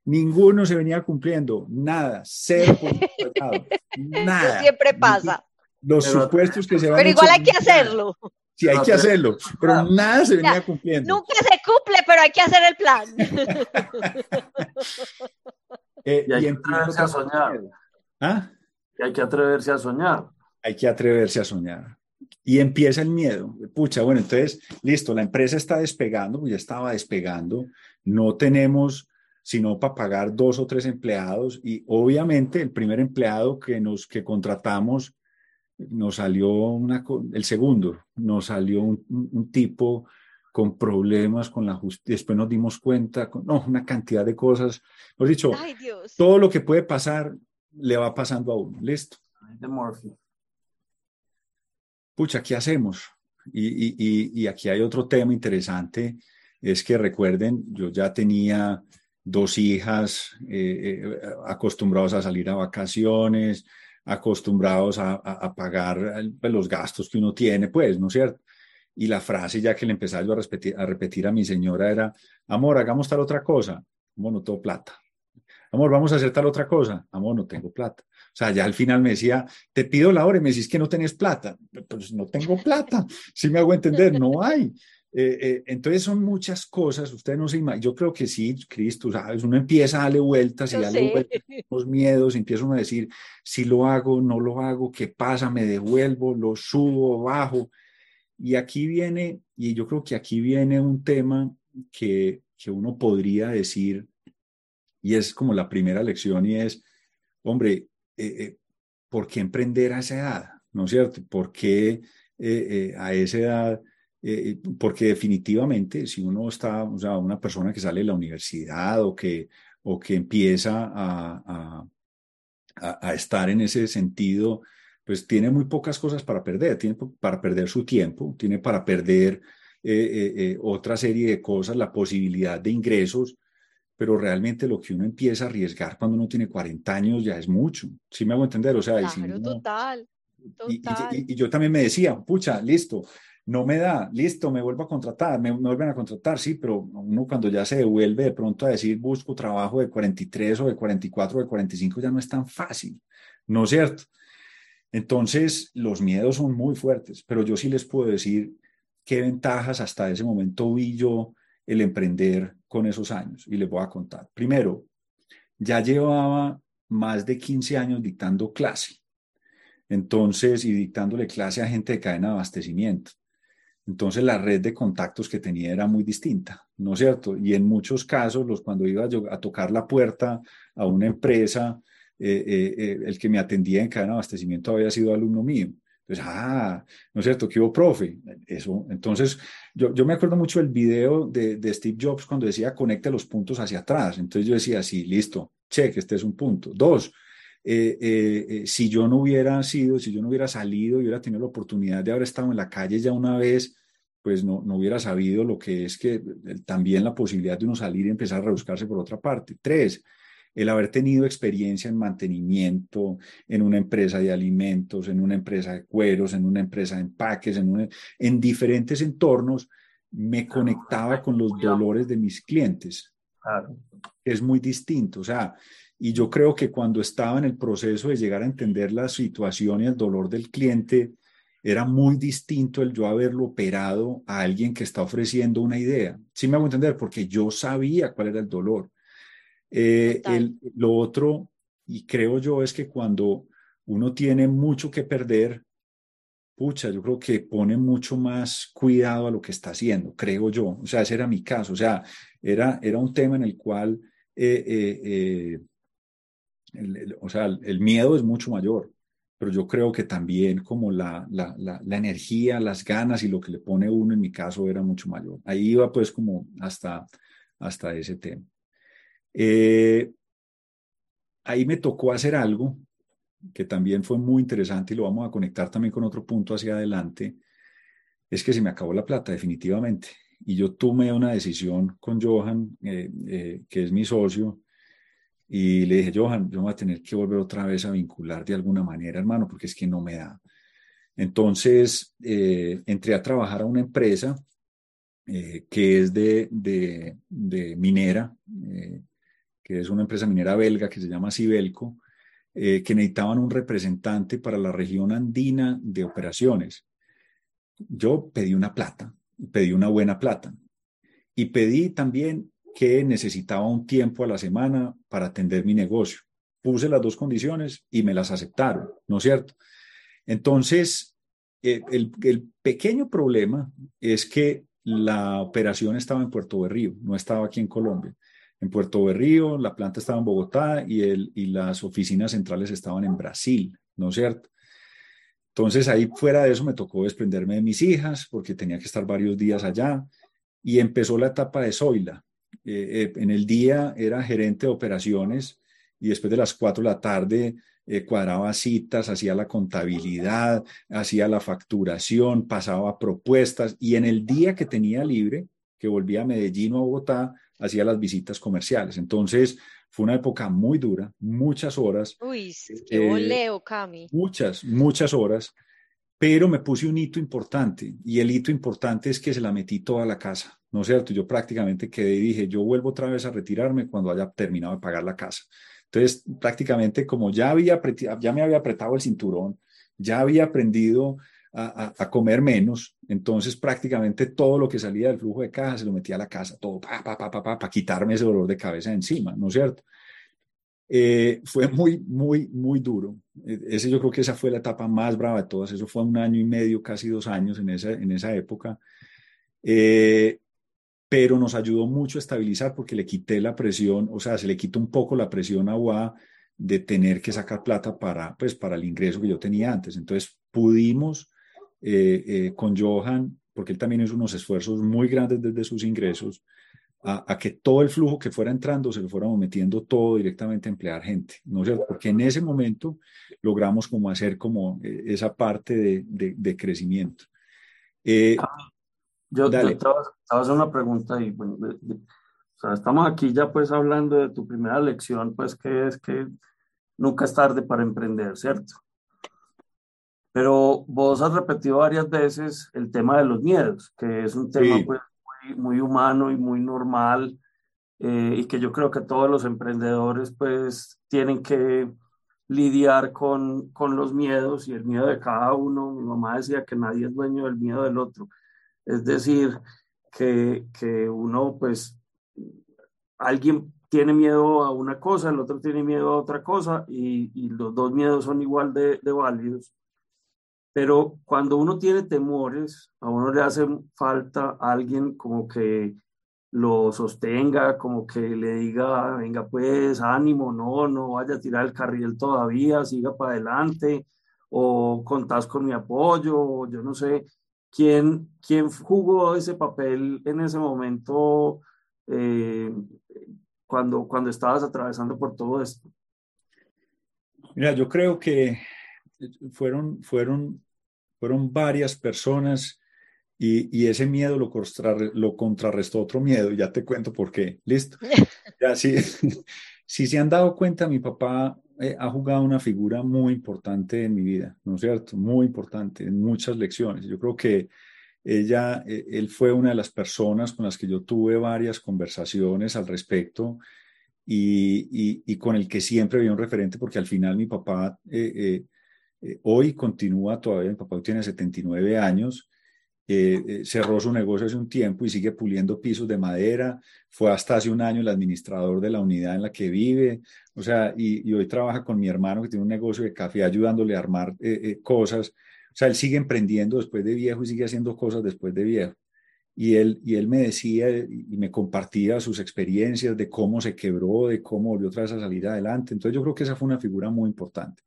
Ninguno se venía cumpliendo, nada, cero nada. siempre pasa. Los supuestos que se van Pero igual hay que hacerlo. Sí, hay que hacerlo, pero nada se venía cumpliendo. Nunca se cumple, pero hay que hacer el plan. Eh, y hay que atreverse a soñar. ¿Ah? Y hay que atreverse a soñar. Hay que atreverse a soñar. Y empieza el miedo. Pucha, bueno, entonces, listo, la empresa está despegando, pues ya estaba despegando. No tenemos sino para pagar dos o tres empleados y obviamente el primer empleado que nos que contratamos nos salió una el segundo nos salió un, un tipo con problemas con la justicia, después nos dimos cuenta, con, no, una cantidad de cosas. Hemos dicho, todo lo que puede pasar le va pasando a uno, listo. Pucha, ¿qué hacemos? Y, y, y, aquí hay otro tema interesante, es que recuerden, yo ya tenía dos hijas eh, eh, acostumbrados a salir a vacaciones, acostumbrados a, a, pagar pues, los gastos que uno tiene, pues, ¿no es cierto? Y la frase ya que le empezaba yo a repetir, a repetir a mi señora era, amor, hagamos tal otra cosa, amor, no tengo plata. Amor, vamos a hacer tal otra cosa, amor, no tengo plata. O sea, ya al final me decía, te pido la hora y me decís que no tenés plata. Pues no tengo plata. Si me hago entender, no hay. Eh, eh, entonces son muchas cosas, ustedes no se imaginan, yo creo que sí, Cristo, ¿sabes? Uno empieza a darle vueltas y darle vueltas los miedos, empieza uno a decir, si lo hago, no lo hago, ¿qué pasa? Me devuelvo, lo subo, bajo. Y aquí viene, y yo creo que aquí viene un tema que, que uno podría decir, y es como la primera lección, y es, hombre, eh, ¿por qué emprender a esa edad? ¿No es cierto? ¿Por qué a esa edad? Eh, porque definitivamente si uno está, o sea, una persona que sale de la universidad o que, o que empieza a, a, a, estar en ese sentido, pues tiene muy pocas cosas para perder, tiene para perder su tiempo, tiene para perder eh, eh, otra serie de cosas, la posibilidad de ingresos, pero realmente lo que uno empieza a arriesgar cuando uno tiene 40 años ya es mucho, ¿sí me hago entender? O sea, claro, total. total. y, y, yo también me decía, pucha, listo, no me da, listo, me vuelvo a contratar, me, vuelven a contratar, sí, pero uno cuando ya se devuelve de pronto a decir busco trabajo de 43 o de 44 o de 45 ya no es tan fácil, ¿no es cierto? Entonces, los miedos son muy fuertes, pero yo sí les puedo decir qué ventajas hasta ese momento vi yo el emprender con esos años y les voy a contar. Primero, ya llevaba más de 15 años dictando clase. Entonces, y dictándole clase a gente de cadena de abastecimiento. Entonces la red de contactos que tenía era muy distinta, ¿no es cierto? Y en muchos casos, los, cuando iba a, tocar la puerta a una empresa, eh, eh, eh, el que me atendía en cadena de abastecimiento había sido alumno mío. Entonces, ah, ¿no es cierto? ¿Qué hubo, profe? Eso. Entonces, yo, yo me acuerdo mucho del video de, de, Steve Jobs cuando decía conecte los puntos hacia atrás. Entonces yo decía, sí, listo, check, este es un punto. Dos, si yo no hubiera sido, si yo no hubiera salido y hubiera tenido la oportunidad de haber estado en la calle ya una vez, pues no, no hubiera sabido lo que es que también la posibilidad de uno salir y empezar a rebuscarse por otra parte. Tres, el haber tenido experiencia en mantenimiento, en una empresa de alimentos, en una empresa de cueros, en una empresa de empaques, en, en diferentes entornos, me conectaba con los dolores de mis clientes. Es muy distinto, o sea, y yo creo que cuando estaba en el proceso de llegar a entender la situación y el dolor del cliente, era muy distinto el yo haberlo operado a alguien que está ofreciendo una idea. Sí me hago entender, porque yo sabía cuál era el dolor. Eh, lo otro, y creo yo, es que cuando uno tiene mucho que perder, pucha, yo creo que pone mucho más cuidado a lo que está haciendo, creo yo. O sea, ese era mi caso. O sea, era, era un tema en el cual, eh, eh, o sea, el miedo es mucho mayor pero yo creo que también como la, la, la, energía, las ganas y lo que le pone uno, en mi caso, era mucho mayor. Ahí iba pues como hasta, hasta ese tema. Eh, ahí me tocó hacer algo que también fue muy interesante y lo vamos a conectar también con otro punto hacia adelante, es que se me acabó la plata definitivamente. Y yo tomé una decisión con Johan, eh, eh, que es mi socio, y le dije, Johan, yo voy a tener que volver otra vez a vincular de alguna manera, hermano, porque es que no me da. Entonces, entré a trabajar a una empresa que es de, de, minera, que es una empresa minera belga que se llama Sibelco, que necesitaban un representante para la región andina de operaciones. Yo pedí una plata, pedí una buena plata, y pedí también que necesitaba un tiempo a la semana para atender mi negocio. Puse las dos condiciones y me las aceptaron, ¿no es cierto? Entonces, eh, el, pequeño problema es que la operación estaba en Puerto Berrío, no estaba aquí en Colombia. En Puerto Berrío, la planta estaba en Bogotá y, el, y las oficinas centrales estaban en Brasil, ¿no es cierto? Entonces ahí fuera de eso me tocó desprenderme de mis hijas porque tenía que estar varios días allá y empezó la etapa de Zoila. Eh, en el día era gerente de operaciones y después de las 4 de la tarde cuadraba citas, hacía la contabilidad, hacía la facturación, pasaba propuestas y en el día que tenía libre, que volvía a Medellín o a Bogotá, hacía las visitas comerciales. Entonces, fue una época muy dura, muchas horas. Uy, qué voleo, eh, Cami. Muchas, muchas horas, pero me puse un hito importante y el hito importante es que se la metí toda la casa, ¿no es cierto? Yo prácticamente quedé y dije, yo vuelvo otra vez a retirarme cuando haya terminado de pagar la casa. Entonces, prácticamente como ya, había, ya me había apretado el cinturón, ya había aprendido a, comer menos, entonces prácticamente todo lo que salía del flujo de caja se lo metía a la casa, todo para pa, pa, pa, pa, quitarme ese dolor de cabeza encima, ¿no es cierto? Eh, fue muy, muy, muy duro. E, ese, yo creo que esa fue la etapa más brava de todas. Eso fue un año y medio, casi dos años en esa, en esa época. Eh, pero nos ayudó mucho a estabilizar porque le quité la presión, o sea, se le quitó un poco la presión a UA de tener que sacar plata para, pues, para el ingreso que yo tenía antes. Entonces pudimos eh, eh, con Johan, porque él también hizo unos esfuerzos muy grandes desde sus ingresos, a, que todo el flujo que fuera entrando se lo fuéramos metiendo todo directamente a emplear gente, ¿no es Porque en ese momento logramos como hacer como eh, esa parte de, de, crecimiento. yo, te voy a hacer una pregunta y bueno, o sea, estamos aquí ya pues hablando de tu primera lección, pues que es que nunca es tarde para emprender, ¿cierto? Pero vos has repetido varias veces el tema de los miedos, que es un tema pues, muy, humano y muy normal eh, y que yo creo que todos los emprendedores pues tienen que lidiar con, con los miedos y el miedo de cada uno. Mi mamá decía que nadie es dueño del miedo del otro. Es decir, que, que uno pues, alguien tiene miedo a una cosa, el otro tiene miedo a otra cosa y, y los dos miedos son igual de, de válidos. Pero cuando uno tiene temores, a uno le hace falta alguien como que lo sostenga, como que le diga, venga pues, ánimo, no, no vaya a tirar el carril todavía, siga para adelante, o contás con mi apoyo, o yo no sé, ¿quién, quién jugó ese papel en ese momento eh, cuando, cuando estabas atravesando por todo esto? Mira, yo creo que fueron, fueron, fueron varias personas y, y ese miedo lo, lo, contrarrestó otro miedo. Ya te cuento por qué. Listo. Ya, sí, si se han dado cuenta, mi papá eh, ha jugado una figura muy importante en mi vida, ¿no es cierto? Muy importante en muchas lecciones. Yo creo que ella, eh, él fue una de las personas con las que yo tuve varias conversaciones al respecto y, y, con el que siempre había un referente, porque al final mi papá eh, eh, hoy continúa todavía, mi papá tiene 79 años, eh, eh, cerró su negocio hace un tiempo y sigue puliendo pisos de madera, fue hasta hace un año el administrador de la unidad en la que vive, o sea, y, hoy trabaja con mi hermano que tiene un negocio de café ayudándole a armar cosas, o sea, él sigue emprendiendo después de viejo y sigue haciendo cosas después de viejo. Y él, y él me decía y me compartía sus experiencias de cómo se quebró, de cómo volvió otra vez a salir adelante. Entonces yo creo que esa fue una figura muy importante.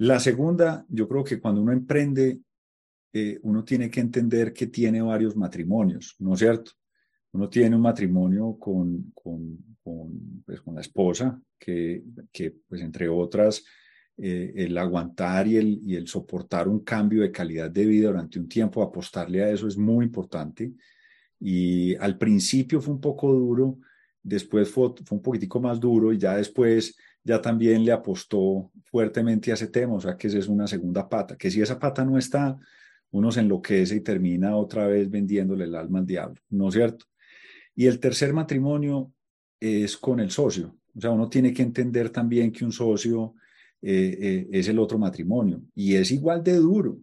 La segunda, yo creo que cuando uno emprende, eh, uno tiene que entender que tiene varios matrimonios, ¿no es cierto? Uno tiene un matrimonio con, con, con, pues, la esposa, que, que, pues entre otras, eh, el aguantar y el, y el soportar un cambio de calidad de vida durante un tiempo, apostarle a eso es muy importante. Y al principio fue un poco duro, después fue, fue un poquitico más duro y ya después ya también le apostó fuertemente a ese tema, o sea que esa es una segunda pata, que si esa pata no está, uno se enloquece y termina otra vez vendiéndole el alma al diablo, ¿no es cierto? Y el tercer matrimonio es con el socio, o sea, uno tiene que entender también que un socio eh, eh, es el otro matrimonio y es igual de duro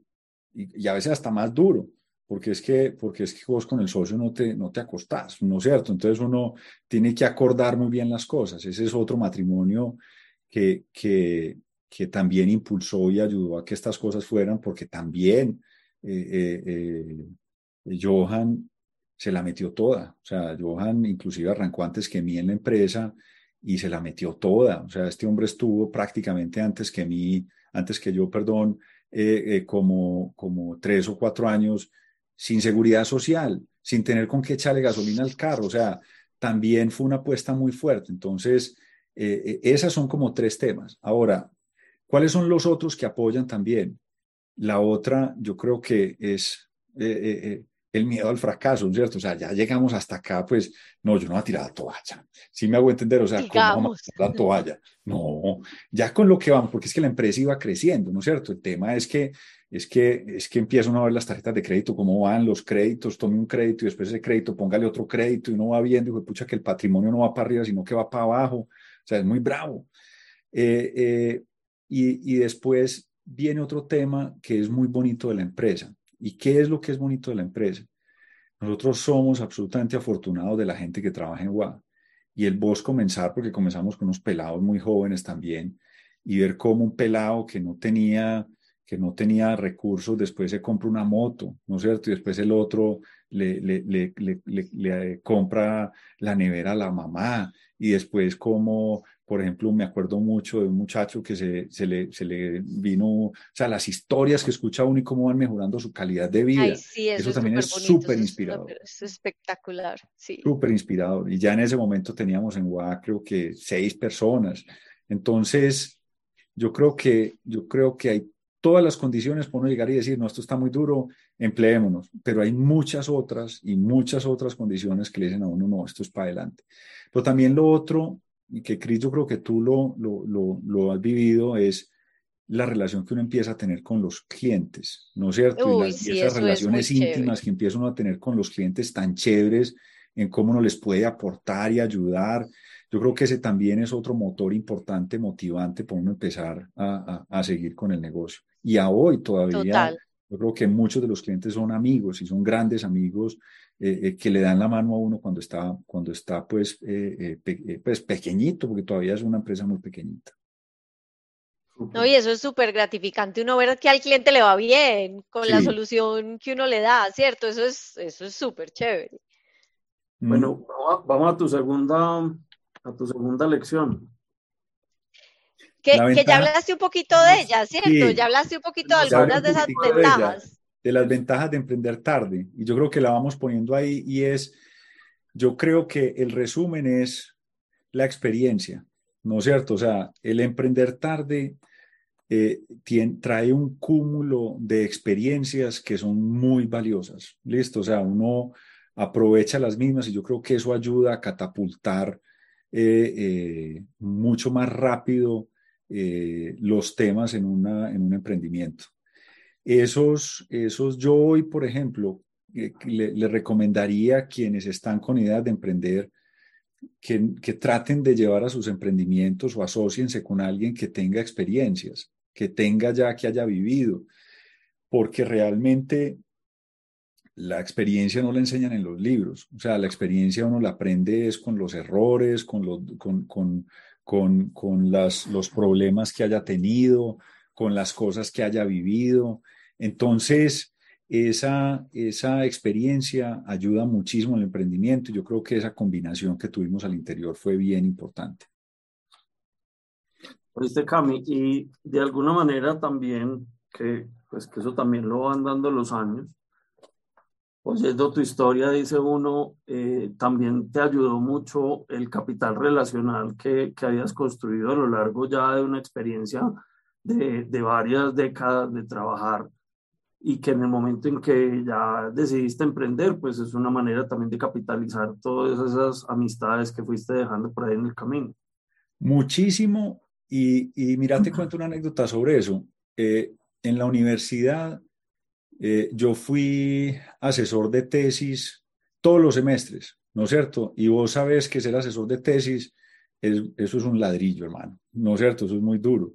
y, y, a veces hasta más duro, porque es que, porque es que vos con el socio no te, no te acostás, ¿no es cierto? Entonces uno tiene que acordar muy bien las cosas. Ese es otro matrimonio que, que, que también impulsó y ayudó a que estas cosas fueran, porque también eh, eh, eh, Johan se la metió toda. O sea, Johan inclusive arrancó antes que mí en la empresa y se la metió toda. O sea, este hombre estuvo prácticamente antes que mí, antes que yo, perdón, como, como tres o cuatro años sin seguridad social, sin tener con qué echarle gasolina al carro. O sea, también fue una apuesta muy fuerte. Entonces, eh, eh, esas son como tres temas. Ahora, ¿cuáles son los otros que apoyan también? La otra, yo creo que es eh, el miedo al fracaso, ¿cierto? O sea, ya llegamos hasta acá, pues, no, yo no voy a tirar la toalla. Sí me hago entender, o sea, ¿cómo vamos a tirar la toalla? No, ya con lo que vamos, porque es que la empresa iba creciendo, ¿no es cierto? El tema es que, es que, es que empieza uno a ver las tarjetas de crédito, cómo van los créditos, tome un crédito y después ese crédito, póngale otro crédito y uno va viendo, y pucha, que el patrimonio no va para arriba, sino que va para abajo. O sea, es muy bravo. Eh, eh, y, y después viene otro tema que es muy bonito de la empresa ¿Y qué es lo que es bonito de la empresa? Nosotros somos absolutamente afortunados de la gente que trabaja en WA. Y el vos comenzar, porque comenzamos con unos pelados muy jóvenes también, y ver cómo un pelado que no tenía que no tenía recursos, después se compra una moto, ¿no es cierto? Y después el otro le, le, le, le compra la nevera a la mamá, y después como por ejemplo, me acuerdo mucho de un muchacho que se, se, le, se le vino, o sea, las historias que escucha uno y cómo van mejorando su calidad de vida. eso, también es súper inspirador. Es espectacular, sí. Súper inspirador. Y ya en ese momento teníamos en creo que seis personas. Entonces, yo creo que, yo creo que hay todas las condiciones para uno llegar y decir, no, esto está muy duro, empleémonos. Pero hay muchas otras y muchas otras condiciones que le dicen a uno, no, esto es para adelante. Pero también lo otro y que Cris, yo creo que tú lo, lo, lo, lo, has vivido, es la relación que uno empieza a tener con los clientes, ¿no es cierto? y, esas relaciones íntimas que empieza uno a tener con los clientes tan chéveres, en cómo uno les puede aportar y ayudar. Yo creo que ese también es otro motor importante, motivante para uno empezar a, a, a seguir con el negocio. Y a hoy todavía, yo creo que muchos de los clientes son amigos y son grandes amigos eh, eh, que le dan la mano a uno cuando está, cuando está pues, eh, pues pequeñito, porque todavía es una empresa muy pequeñita. No, y eso es súper gratificante, uno ver que al cliente le va bien con la solución que uno le da, ¿cierto? Eso es eso es súper chévere. Mm. Bueno, vamos a, tu segunda a tu segunda lección. Que, que ya hablaste un poquito de ella, ¿cierto? Ya hablaste un poquito de algunas de esas ventajas de las ventajas de emprender tarde. Y yo creo que la vamos poniendo ahí y es, yo creo que el resumen es la experiencia, ¿no es cierto? O sea, el emprender tarde eh, trae un cúmulo de experiencias que son muy valiosas, ¿listo? O sea, uno aprovecha las mismas y yo creo que eso ayuda a catapultar eh, eh, mucho más rápido los temas en, una, en un emprendimiento. Esos, esos yo hoy, por ejemplo, eh, le, recomendaría a quienes están con ideas de emprender que, que, traten de llevar a sus emprendimientos o asociense con alguien que tenga experiencias, que tenga ya, que haya vivido, porque realmente la experiencia no la enseñan en los libros, o sea, la experiencia uno la aprende es con los errores, con, los, con, con, con, con los problemas que haya tenido, con las cosas que haya vivido. Entonces, esa, esa experiencia ayuda muchísimo al emprendimiento. Yo creo que esa combinación que tuvimos al interior fue bien importante. Oíste, Cami, y de alguna manera también, que, pues, que eso también lo van dando los años, oyendo tu historia, dice uno, eh, también te ayudó mucho el capital relacional que, que habías construido a lo largo ya de una experiencia de, de varias décadas de trabajar y que en el momento en que ya decidiste emprender, pues es una manera también de capitalizar todas esas amistades que fuiste dejando por ahí en el camino. Muchísimo. Y, y mira, te cuento una anécdota sobre eso. Eh, en la universidad, eh, yo fui asesor de tesis todos los semestres, ¿no es cierto? Y vos sabes que ser asesor de tesis, eso es un ladrillo, hermano, ¿no es cierto? Eso es muy duro.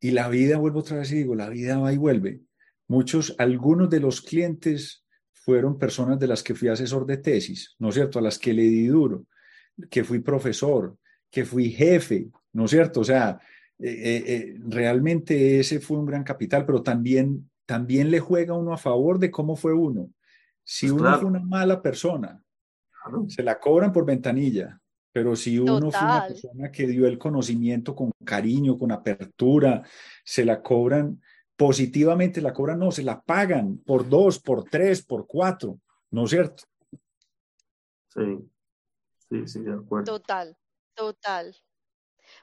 Y la vida, vuelvo otra vez y digo, la vida va y vuelve. Muchos, algunos de los clientes fueron personas de las que fui asesor de tesis, ¿no es cierto? A las que le di duro, que fui profesor, que fui jefe, ¿no es cierto? O sea, eh, eh, realmente ese fue un gran capital, pero también, también le juega uno a favor de cómo fue uno. Si pues uno fue una mala persona, se la cobran por ventanilla, pero si uno fue una persona que dio el conocimiento con cariño, con apertura, se la cobran positivamente la cobran, no, se la pagan por dos, por tres, por cuatro, ¿no es cierto? Sí, sí, sí, de acuerdo. Total, total.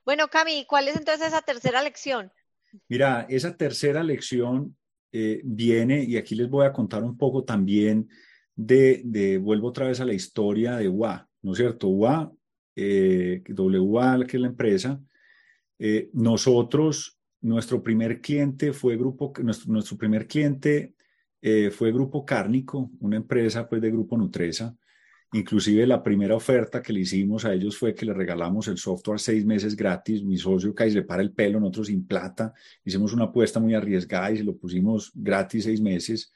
Bueno, Cami, ¿cuál es entonces esa tercera lección? Mira, esa tercera lección eh, viene, y aquí les voy a contar un poco también de, vuelvo otra vez a la historia de UA, ¿no es cierto? UA, eh, WA, que es la empresa, eh, nosotros, nuestro primer cliente fue Grupo, nuestro, nuestro primer cliente eh, fue Grupo Cárnico, una empresa pues de Grupo Nutresa. Inclusive la primera oferta que le hicimos a ellos fue que le regalamos el software seis meses gratis. Mi socio Kai le para el pelo, nosotros sin plata. Hicimos una apuesta muy arriesgada y se lo pusimos gratis seis meses.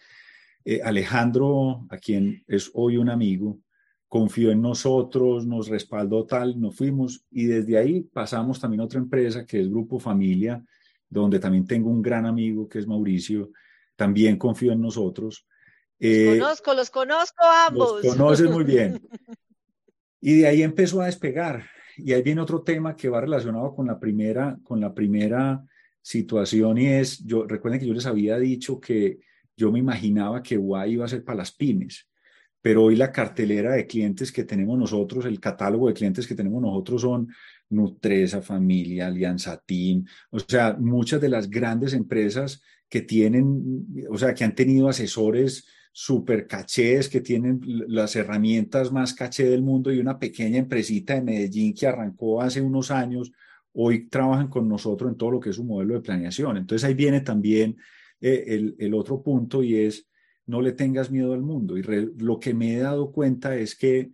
Eh, Alejandro, a quien es hoy un amigo, confió en nosotros, nos respaldó tal, nos fuimos y desde ahí pasamos también a otra empresa que es Grupo Familia, donde también tengo un gran amigo que es Mauricio, también confió en nosotros. Los eh, conozco, los conozco ambos. Los conoces muy bien. Y de ahí empezó a despegar. Y ahí viene otro tema que va relacionado con la primera, con la primera situación y es, yo recuerden que yo les había dicho que yo me imaginaba que Guay iba a ser para las pymes, pero hoy la cartelera de clientes que tenemos nosotros, el catálogo de clientes que tenemos nosotros son Nutresa, Familia, Alianza Team, o sea, muchas de las grandes empresas que tienen, o sea, que han tenido asesores super cachés, que tienen las herramientas más caché del mundo y una pequeña empresita de Medellín que arrancó hace unos años, hoy trabajan con nosotros en todo lo que es un modelo de planeación. Entonces ahí viene también eh, el, otro punto y es, no le tengas miedo al mundo. Y lo que me he dado cuenta es que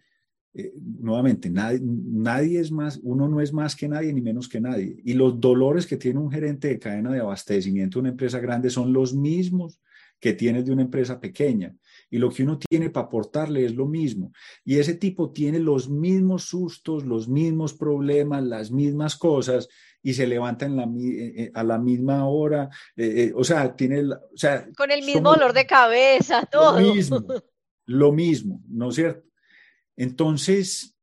eh, nuevamente, nadie, nadie es más, uno no es más que nadie ni menos que nadie. Y los dolores que tiene un gerente de cadena de abastecimiento de una empresa grande son los mismos que tienes de una empresa pequeña. Y lo que uno tiene para aportarle es lo mismo. Y ese tipo tiene los mismos sustos, los mismos problemas, las mismas cosas y se levanta en la, eh, eh, a la misma hora. o sea, tiene... o sea, Con el mismo dolor de cabeza, todo. Lo mismo, lo mismo, ¿no es cierto? Entonces,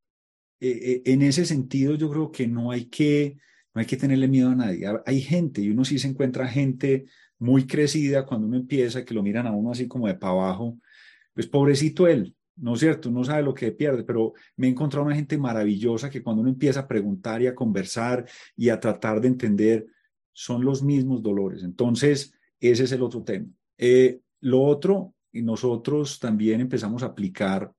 eh, eh, en ese sentido, yo creo que no hay que, no hay que tenerle miedo a nadie. Hay gente, y uno sí se encuentra gente muy crecida cuando uno empieza, que lo miran a uno así como de para abajo, pues pobrecito él, ¿no es cierto? No sabe lo que pierde, pero me he encontrado una gente maravillosa que cuando uno empieza a preguntar y a conversar y a tratar de entender, son los mismos dolores. Entonces, ese es el otro tema. Eh, lo otro, y nosotros también empezamos a aplicar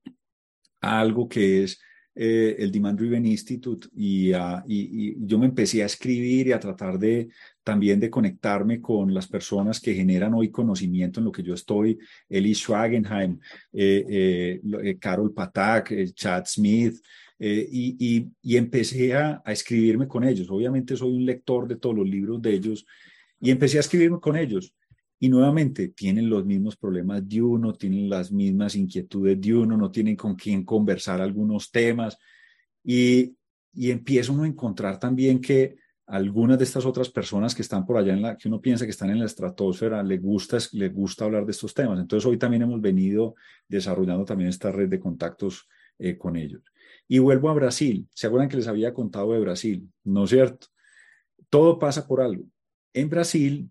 algo que es eh, el Demand Driven Institute y, y, yo me empecé a escribir y a tratar de también de conectarme con las personas que generan hoy conocimiento en lo que yo estoy, Eli Schwagenheim, eh, eh, Carol Patak, Chad Smith, y, y, empecé a, a, escribirme con ellos. Obviamente soy un lector de todos los libros de ellos y empecé a escribirme con ellos. Y nuevamente, tienen los mismos problemas de uno, tienen las mismas inquietudes de uno, no tienen con quién conversar algunos temas. Y, y empieza uno a encontrar también que algunas de estas otras personas que están por allá, en la, que uno piensa que están en la estratosfera, le gusta, le gusta hablar de estos temas. Entonces, hoy también hemos venido desarrollando también esta red de contactos eh, con ellos. Y vuelvo a Brasil. ¿Se acuerdan que les había contado de Brasil? ¿No es cierto? Todo pasa por algo. En Brasil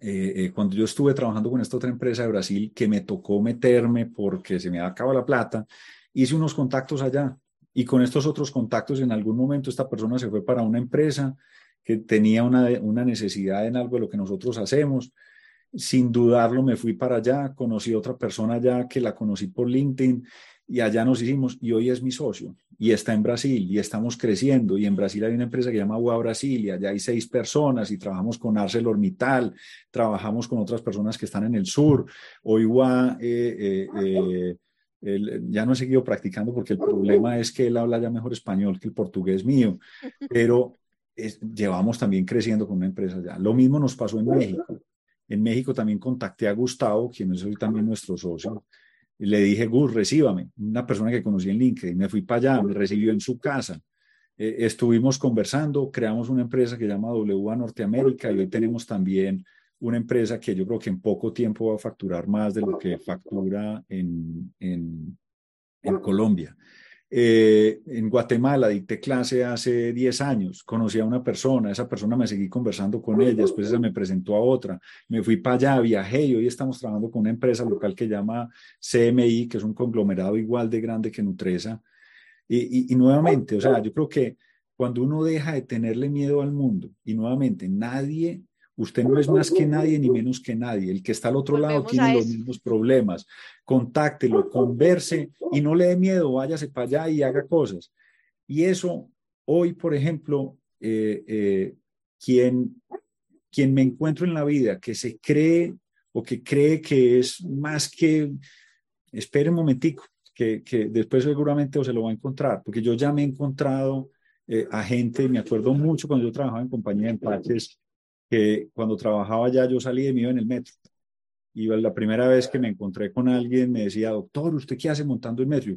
eh, eh, cuando yo estuve trabajando con esta otra empresa de Brasil que me tocó meterme porque se me acaba la plata, hice unos contactos allá y con estos otros contactos en algún momento esta persona se fue para una empresa que tenía una, una necesidad en algo de lo que nosotros hacemos. Sin dudarlo me fui para allá, conocí a otra persona allá que la conocí por LinkedIn y allá nos hicimos y hoy es mi socio y está en Brasil y estamos creciendo y en Brasil hay una empresa que se llama UA Brasil y allá hay seis personas y trabajamos con ArcelorMittal, trabajamos con otras personas que están en el sur. Hoy UA eh, eh, eh, ya no he seguido practicando porque el problema es que él habla ya mejor español que el portugués mío, pero llevamos también creciendo con una empresa allá. Lo mismo nos pasó en México. En México también contacté a Gustavo, quien es hoy también nuestro socio, le dije, Gus, recíbame. Una persona que conocí en LinkedIn, me fui para allá, me recibió en su casa. Eh, estuvimos conversando, creamos una empresa que se llama WA Norteamérica y hoy tenemos también una empresa que yo creo que en poco tiempo va a facturar más de lo que factura en, en, Colombia. Eh, en Guatemala dicté clase hace 10 años, conocí a una persona, esa persona me seguí conversando con ella, después esa me presentó a otra, me fui para allá, viajé y hoy estamos trabajando con una empresa local que llama CMI, que es un conglomerado igual de grande que Nutresa. Y, y nuevamente, o sea, yo creo que cuando uno deja de tenerle miedo al mundo y nuevamente nadie Usted no es más que nadie ni menos que nadie. El que está al otro lado tiene los mismos problemas. Contáctelo, converse y no le dé miedo, váyase para allá y haga cosas. Y eso, hoy, por ejemplo, eh, eh, quien, quien me encuentro en la vida que se cree o que cree que es más que, espere un momentico, que, que después seguramente se lo va a encontrar, porque yo ya me he encontrado eh, a gente, me acuerdo mucho cuando yo trabajaba en compañía de empaques, que cuando trabajaba allá yo salí de mí en el metro. Y la primera vez que me encontré con alguien me decía, doctor, ¿usted qué hace montando el metro?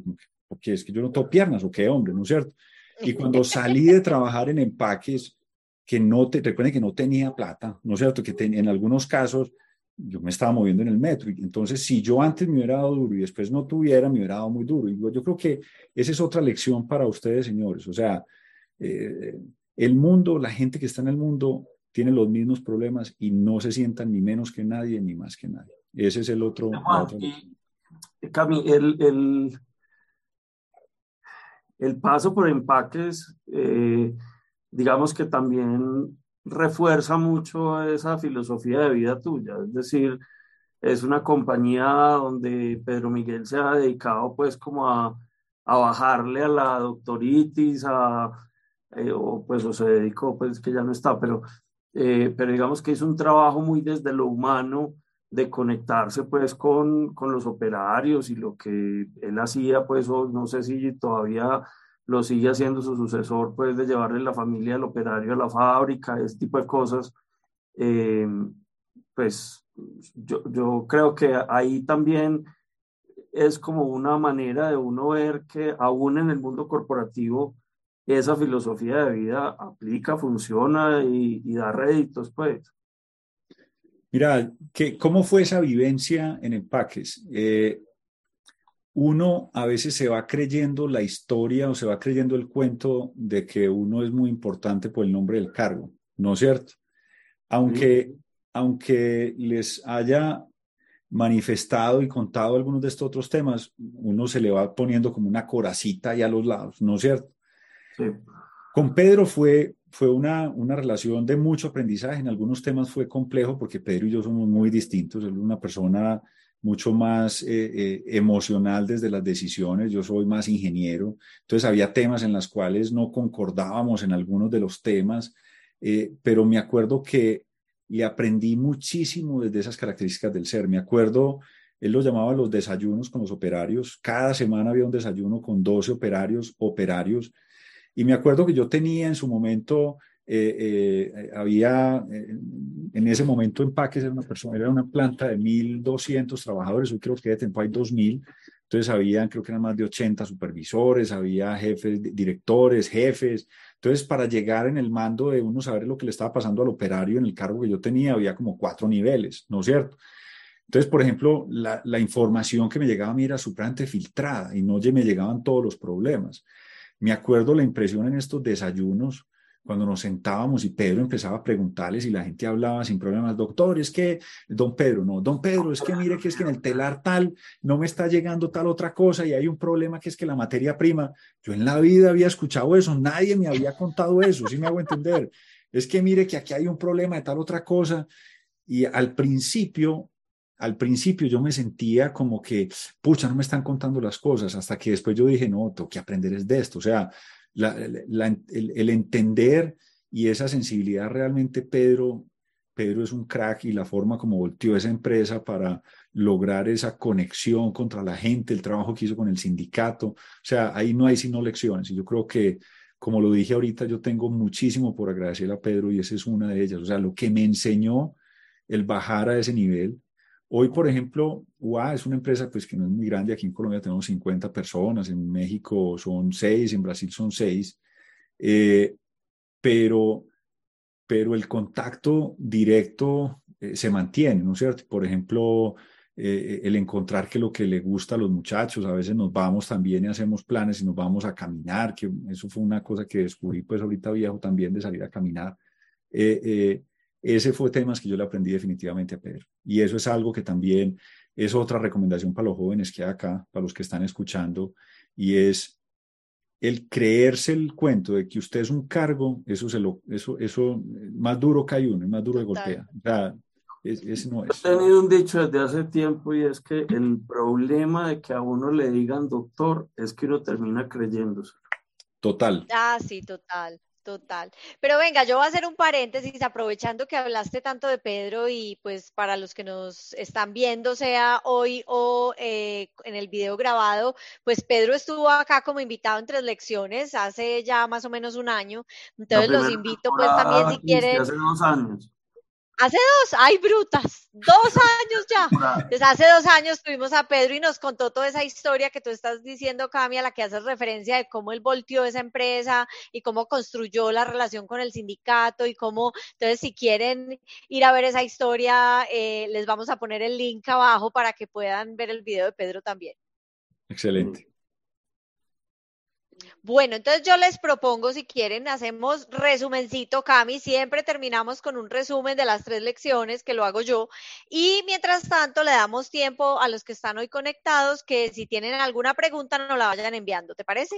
porque es que yo no tengo piernas, o qué hombre, ¿no es cierto? Y cuando salí de trabajar en empaques, que no te, recuerden que no tenía plata, ¿no es cierto? Que en algunos casos yo me estaba moviendo en el metro. Y entonces, si yo antes me hubiera dado duro y después no tuviera, me hubiera dado muy duro. Y yo, yo creo que esa es otra lección para ustedes, señores. O sea, eh, el mundo, la gente que está en el mundo, tienen los mismos problemas y no se sientan ni menos que nadie ni más que nadie. Ese es el otro. Cami, el, el, paso por empaques, eh, digamos que también refuerza mucho esa filosofía de vida tuya. Es decir, es una compañía donde Pedro Miguel se ha dedicado pues como a, a bajarle a la doctoritis, a, eh, o pues o se dedicó, pues que ya no está, pero eh, pero digamos que es un trabajo muy desde lo humano de conectarse pues con, con los operarios y lo que él hacía pues no sé si todavía lo sigue haciendo su sucesor pues de llevarle la familia al operario a la fábrica, ese tipo de cosas. Eh, pues yo, yo creo que ahí también es como una manera de uno ver que aún en el mundo corporativo esa filosofía de vida aplica, funciona y, da réditos, pues. Mira, ¿qué, ¿cómo fue esa vivencia en empaques? Eh, uno a veces se va creyendo la historia o se va creyendo el cuento de que uno es muy importante por el nombre del cargo, ¿no es cierto? Aunque, aunque les haya manifestado y contado algunos de estos otros temas, uno se le va poniendo como una coracita ahí a los lados, ¿no es cierto? Con Pedro fue, fue una, una relación de mucho aprendizaje. En algunos temas fue complejo porque Pedro y yo somos muy distintos. Él es una persona mucho más eh, eh, emocional desde las decisiones. Yo soy más ingeniero. Entonces había temas en los cuales no concordábamos en algunos de los temas, eh, pero me acuerdo que le aprendí muchísimo desde esas características del ser. Me acuerdo, él lo llamaba los desayunos con los operarios. Cada semana había un desayuno con 12 operarios, operarios y me acuerdo que yo tenía en su momento, eh, eh, había eh, en ese momento empaques era una persona, era una planta de 1.200 trabajadores, hoy creo que de tiempo hay 2.000, entonces había, creo que eran más de 80 supervisores, había jefes, directores, jefes. Entonces, para llegar en el mando de uno saber lo que le estaba pasando al operario en el cargo que yo tenía, había como cuatro niveles, ¿no es cierto? Entonces, por ejemplo, la, la información que me llegaba a mí era supremamente filtrada y no me llegaban todos los problemas. Me acuerdo la impresión en estos desayunos, cuando nos sentábamos y Pedro empezaba a preguntarles y la gente hablaba sin problemas, doctor, es que, don Pedro, no, don Pedro, es que mire que es que en el telar tal no me está llegando tal otra cosa y hay un problema que es que la materia prima, yo en la vida había escuchado eso, nadie me había contado eso, si me hago entender. Es que mire que aquí hay un problema de tal otra cosa y al principio al principio yo me sentía como que, pucha, no me están contando las cosas, hasta que después yo dije, no, tengo que aprender es de esto. O sea, el, entender y esa sensibilidad realmente, Pedro, Pedro es un crack y la forma como volteó esa empresa para lograr esa conexión contra la gente, el trabajo que hizo con el sindicato. O sea, ahí no hay sino lecciones. Y yo creo que, como lo dije ahorita, yo tengo muchísimo por agradecer a Pedro y esa es una de ellas. O sea, lo que me enseñó el bajar a ese nivel, Hoy, por ejemplo, UA es una empresa pues, que no es muy grande. Aquí en Colombia tenemos 50 personas, en México son 6, en Brasil son 6. Eh, pero, pero el contacto directo eh, se mantiene, ¿no es cierto? Por ejemplo, eh, el encontrar que lo que le gusta a los muchachos, a veces nos vamos también y hacemos planes y nos vamos a caminar, que eso fue una cosa que descubrí pues ahorita viejo también de salir a caminar. Eh, eh, ese fue temas que yo le aprendí definitivamente a Pedro. Y eso es algo que también es otra recomendación para los jóvenes que hay acá, para los que están escuchando, y es el creerse el cuento de que usted es un cargo, eso se lo, eso, eso más duro que hay uno, es más duro de golpea. O sea, es, no es. He tenido un dicho desde hace tiempo y es que el problema de que a uno le digan doctor es que uno termina creyéndose. Total. Ah, sí, total. Total. Pero venga, yo voy a hacer un paréntesis aprovechando que hablaste tanto de Pedro y pues para los que nos están viendo, sea hoy o eh, en el video grabado, pues Pedro estuvo acá como invitado en tres lecciones hace ya más o menos un año. Entonces los invito pues también si quieren. Hace dos años. Hace dos, ay, brutas, dos años ya. Desde hace dos años tuvimos a Pedro y nos contó toda esa historia que tú estás diciendo, Cami, a la que haces referencia de cómo él volteó esa empresa y cómo construyó la relación con el sindicato y cómo, entonces, si quieren ir a ver esa historia, eh, les vamos a poner el link abajo para que puedan ver el video de Pedro también. Excelente. Bueno, entonces yo les propongo, si quieren, hacemos resumencito, Cami. Siempre terminamos con un resumen de las tres lecciones, que lo hago yo. Y mientras tanto, le damos tiempo a los que están hoy conectados, que si tienen alguna pregunta, nos la vayan enviando. ¿Te parece?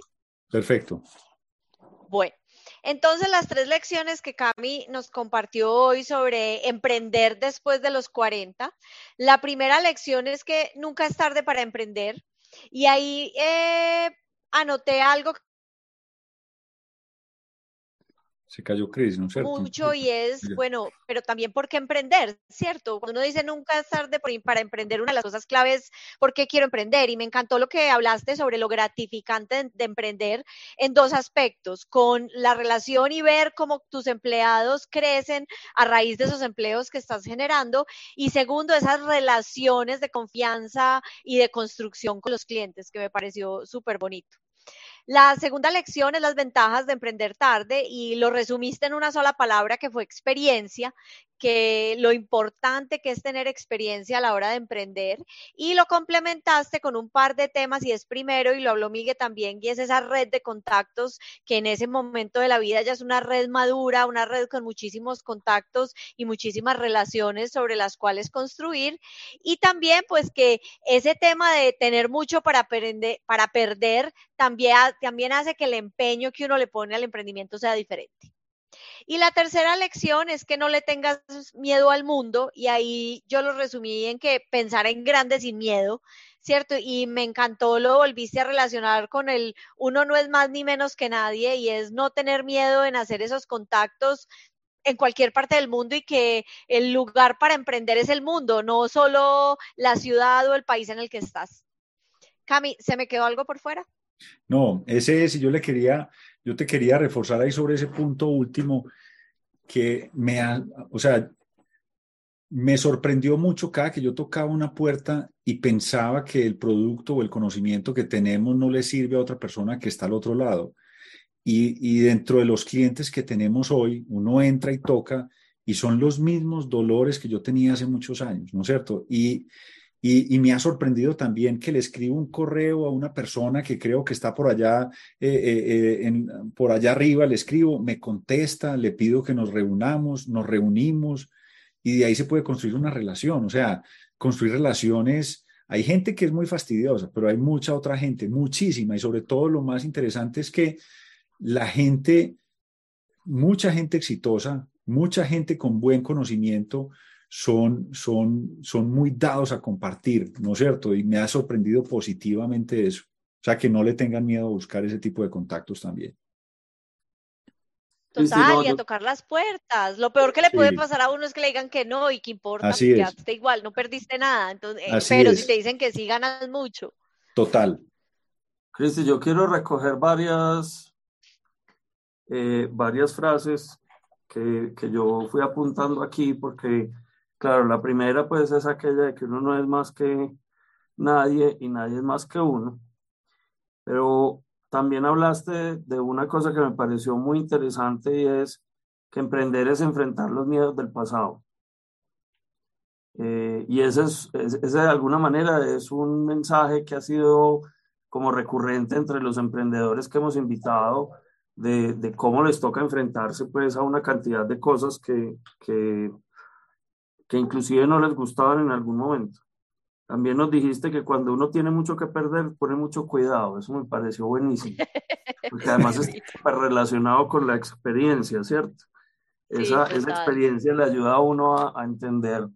Perfecto. Bueno. Entonces, las tres lecciones que Cami nos compartió hoy sobre emprender después de los 40. La primera lección es que nunca es tarde para emprender. Y ahí eh, anoté algo se cayó Cris, ¿no es cierto? Mucho y es, bueno, pero también por qué emprender, ¿cierto? Cuando uno dice nunca es tarde para emprender, una de las cosas claves, ¿por qué quiero emprender? Y me encantó lo que hablaste sobre lo gratificante de, emprender en dos aspectos, con la relación y ver cómo tus empleados crecen a raíz de esos empleos que estás generando, y segundo, esas relaciones de confianza y de construcción con los clientes, que me pareció súper bonito. La segunda lección es las ventajas de emprender tarde y lo resumiste en una sola palabra que fue experiencia, que lo importante que es tener experiencia a la hora de emprender y lo complementaste con un par de temas y es primero, y lo habló Miguel también, y es esa red de contactos que en ese momento de la vida ya es una red madura, una red con muchísimos contactos y muchísimas relaciones sobre las cuales construir y también pues que ese tema de tener mucho para, aprender, para perder también, también hace que el empeño que uno le pone al emprendimiento sea diferente. Y la tercera lección es que no le tengas miedo al mundo y ahí yo lo resumí en que pensar en grande sin miedo, ¿cierto? Y me encantó, lo volviste a relacionar con el uno no es más ni menos que nadie y es no tener miedo en hacer esos contactos en cualquier parte del mundo y que el lugar para emprender es el mundo, no solo la ciudad o el país en el que estás. Cami, ¿se me quedó algo por fuera? No, ese es, yo le quería, yo te quería reforzar ahí sobre ese punto último que me, o sea, me sorprendió mucho cada que yo tocaba una puerta y pensaba que el producto o el conocimiento que tenemos no le sirve a otra persona que está al otro lado. Y, y dentro de los clientes que tenemos hoy, uno entra y toca y son los mismos dolores que yo tenía hace muchos años, ¿no es cierto? Y, y, me ha sorprendido también que le escribo un correo a una persona que creo que está por allá, eh, eh, eh, por allá arriba, le escribo, me contesta, le pido que nos reunamos, nos reunimos y de ahí se puede construir una relación. O sea, construir relaciones. Hay gente que es muy fastidiosa, pero hay mucha otra gente, muchísima. Y sobre todo lo más interesante es que la gente, mucha gente exitosa, mucha gente con buen conocimiento, son, son, son muy dados a compartir, ¿no es cierto? Y me ha sorprendido positivamente eso. O sea, que no le tengan miedo a buscar ese tipo de contactos también. Total, y a tocar las puertas. Lo peor que le puede pasar a uno es que le digan que no y que importa, Así quedaste igual, no perdiste nada. Entonces, eh, pero si te dicen que sí, ganas mucho. Total. Cristi, yo quiero recoger varias, eh, varias frases que, que yo fui apuntando aquí porque Claro, la primera pues es aquella de que uno no es más que nadie y nadie es más que uno. Pero también hablaste de una cosa que me pareció muy interesante y es que emprender es enfrentar los miedos del pasado. Eh, y ese, es, ese de alguna manera es un mensaje que ha sido como recurrente entre los emprendedores que hemos invitado de, de cómo les toca enfrentarse pues a una cantidad de cosas que, que, que inclusive no les gustaban en algún momento. También nos dijiste que cuando uno tiene mucho que perder, pone mucho cuidado. Eso me pareció buenísimo. Porque además está relacionado con la experiencia, ¿cierto? Esa, esa experiencia le ayuda a uno a, a entender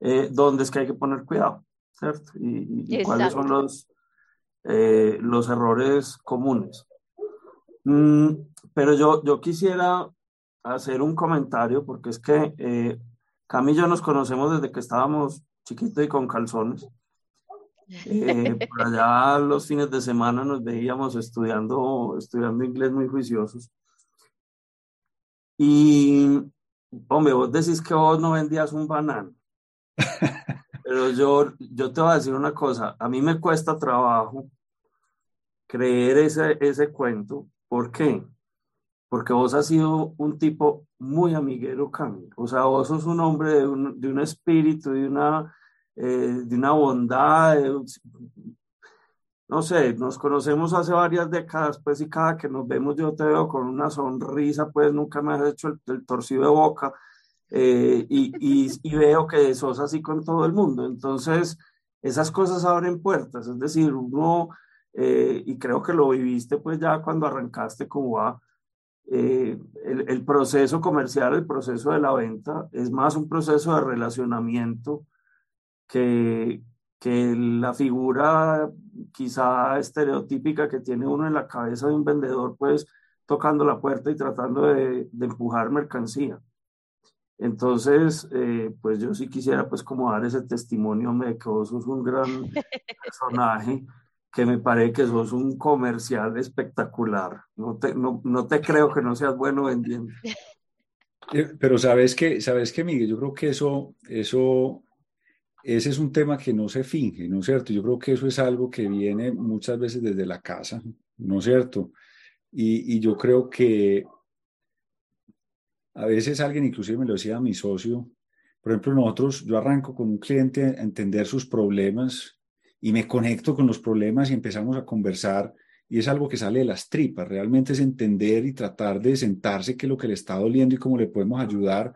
eh, dónde es que hay que poner cuidado, ¿cierto? Y, y cuáles son los, eh, los errores comunes. Mm, pero yo, yo quisiera hacer un comentario porque es que eh, Cam y yo nos conocemos desde que estábamos chiquitos y con calzones. Eh, por allá los fines de semana nos veíamos estudiando, estudiando inglés muy juiciosos. Y, hombre, vos decís que vos no vendías un banano. Pero yo, yo te voy a decir una cosa, a mí me cuesta trabajo creer ese, ese cuento. ¿Por qué? Porque vos has sido un tipo muy amiguero, Cami. O sea, vos sos un hombre de un, de un espíritu, de una, eh, de una bondad. no sé, nos conocemos hace varias décadas, pues, y cada que nos vemos yo te veo con una sonrisa, pues nunca me has hecho el, el torcido de boca. Eh, y, y, y, veo que sos así con todo el mundo. Entonces, esas cosas abren puertas, es decir, uno eh, y creo que lo viviste pues ya cuando arrancaste va, eh, el, el, proceso comercial, el proceso de la venta es más un proceso de relacionamiento que, que la figura quizá estereotípica que tiene uno en la cabeza de un vendedor pues tocando la puerta y tratando de, de empujar mercancía. Entonces, eh, pues yo sí quisiera pues como dar ese testimonio de que vos sos un gran personaje que me parece que sos un comercial espectacular. No te, no, no te creo que no seas bueno vendiendo. Eh, pero sabes que, sabes que, Miguel, yo creo que eso, eso, ese es un tema que no se finge, ¿no es cierto? Yo creo que eso es algo que viene muchas veces desde la casa, ¿no es cierto? Y, y yo creo que a veces alguien, inclusive me lo decía mi socio, por ejemplo, nosotros, yo arranco con un cliente a entender sus problemas y me conecto con los problemas y empezamos a conversar y es algo que sale de las tripas, realmente es entender y tratar de sentarse qué es lo que le está doliendo y cómo le podemos ayudar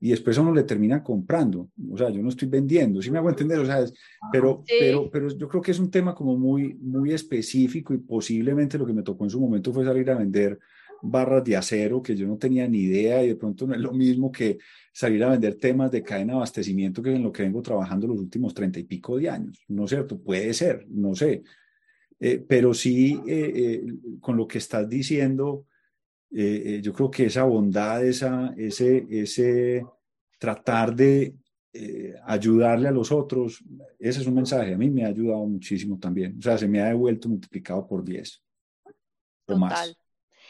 y después uno le termina comprando, o sea, yo no estoy vendiendo, si ¿sí me hago entender, o sea, pero, sí. pero, pero yo creo que es un tema como muy, muy específico y posiblemente lo que me tocó en su momento fue salir a vender barras de acero que yo no tenía ni idea y de pronto no es lo mismo que salir a vender temas de cadena de abastecimiento que es en lo que vengo trabajando los últimos treinta y pico de años. ¿No es cierto? Puede ser, no sé. Eh, pero sí, eh, eh, con lo que estás diciendo, yo creo que esa bondad, esa, ese, ese tratar de ayudarle a los otros, ese es un mensaje. A mí me ha ayudado muchísimo también. O sea, se me ha devuelto multiplicado por 10 o más.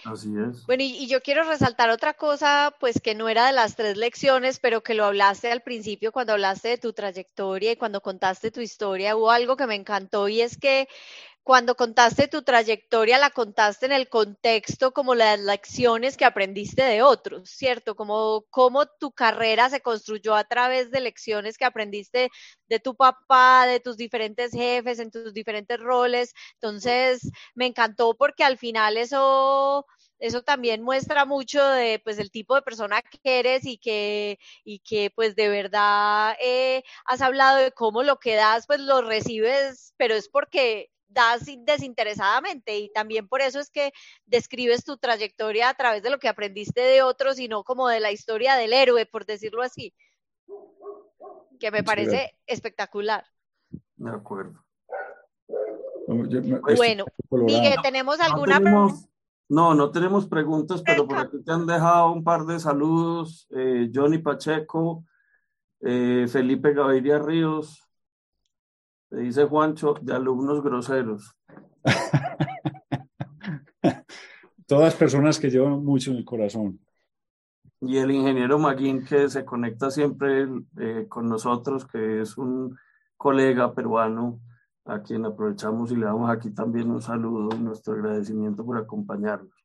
Así es. Bueno, y, yo quiero resaltar otra cosa, pues que no era de las tres lecciones, pero que lo hablaste al principio cuando hablaste de tu trayectoria y cuando contaste tu historia, hubo algo que me encantó y es que cuando contaste tu trayectoria, la contaste en el contexto como las lecciones que aprendiste de otros, ¿cierto? Como cómo tu carrera se construyó a través de lecciones que aprendiste de tu papá, de tus diferentes jefes, en tus diferentes roles. Entonces, me encantó porque al final eso eso también muestra mucho de pues el tipo de persona que eres y que y que pues de verdad eh, has hablado de cómo lo que das pues lo recibes pero es porque das desinteresadamente y también por eso es que describes tu trayectoria a través de lo que aprendiste de otros y no como de la historia del héroe, por decirlo así, que me parece espectacular. De acuerdo. Bueno, Miguel, ¿tenemos alguna no tenemos, no, no tenemos preguntas, pero por aquí te han dejado un par de saludos. Eh, Johnny Pacheco, eh, Felipe Gaviria Ríos, te dice Juancho, de alumnos groseros. Todas personas que llevan mucho en el corazón. Y el ingeniero Maguín que se conecta siempre eh, con nosotros, que es un colega peruano a quien aprovechamos y le damos aquí también un saludo y nuestro agradecimiento por acompañarnos.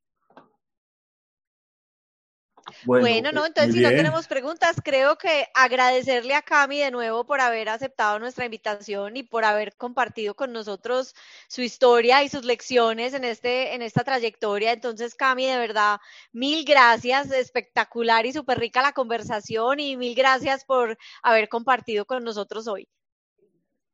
Bueno, no, entonces si no tenemos preguntas, creo que agradecerle a Cami de nuevo por haber aceptado nuestra invitación y por haber compartido con nosotros su historia y sus lecciones en este en esta trayectoria. Entonces, Cami, de verdad, mil gracias, espectacular y súper rica la conversación y mil gracias por haber compartido con nosotros hoy.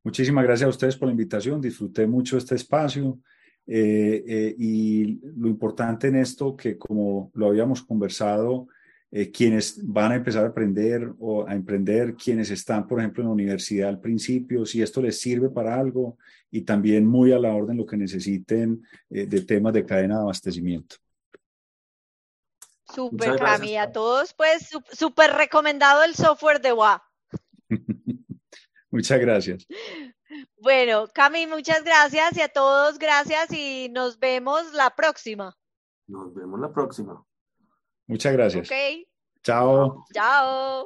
Muchísimas gracias a ustedes por la invitación, disfruté mucho este espacio. Eh, eh, y lo importante en esto, que como lo habíamos conversado, eh, quienes van a empezar a aprender o a emprender, quienes están, por ejemplo, en la universidad al principio, si esto les sirve para algo y también muy a la orden lo que necesiten de temas de cadena de abastecimiento. Súper, Cami, a todos, pues súper recomendado el software de WA. Muchas gracias. Bueno, Cami, muchas gracias y a todos gracias y nos vemos la próxima. Nos vemos la próxima. Muchas gracias. Ok. Chao. Chao.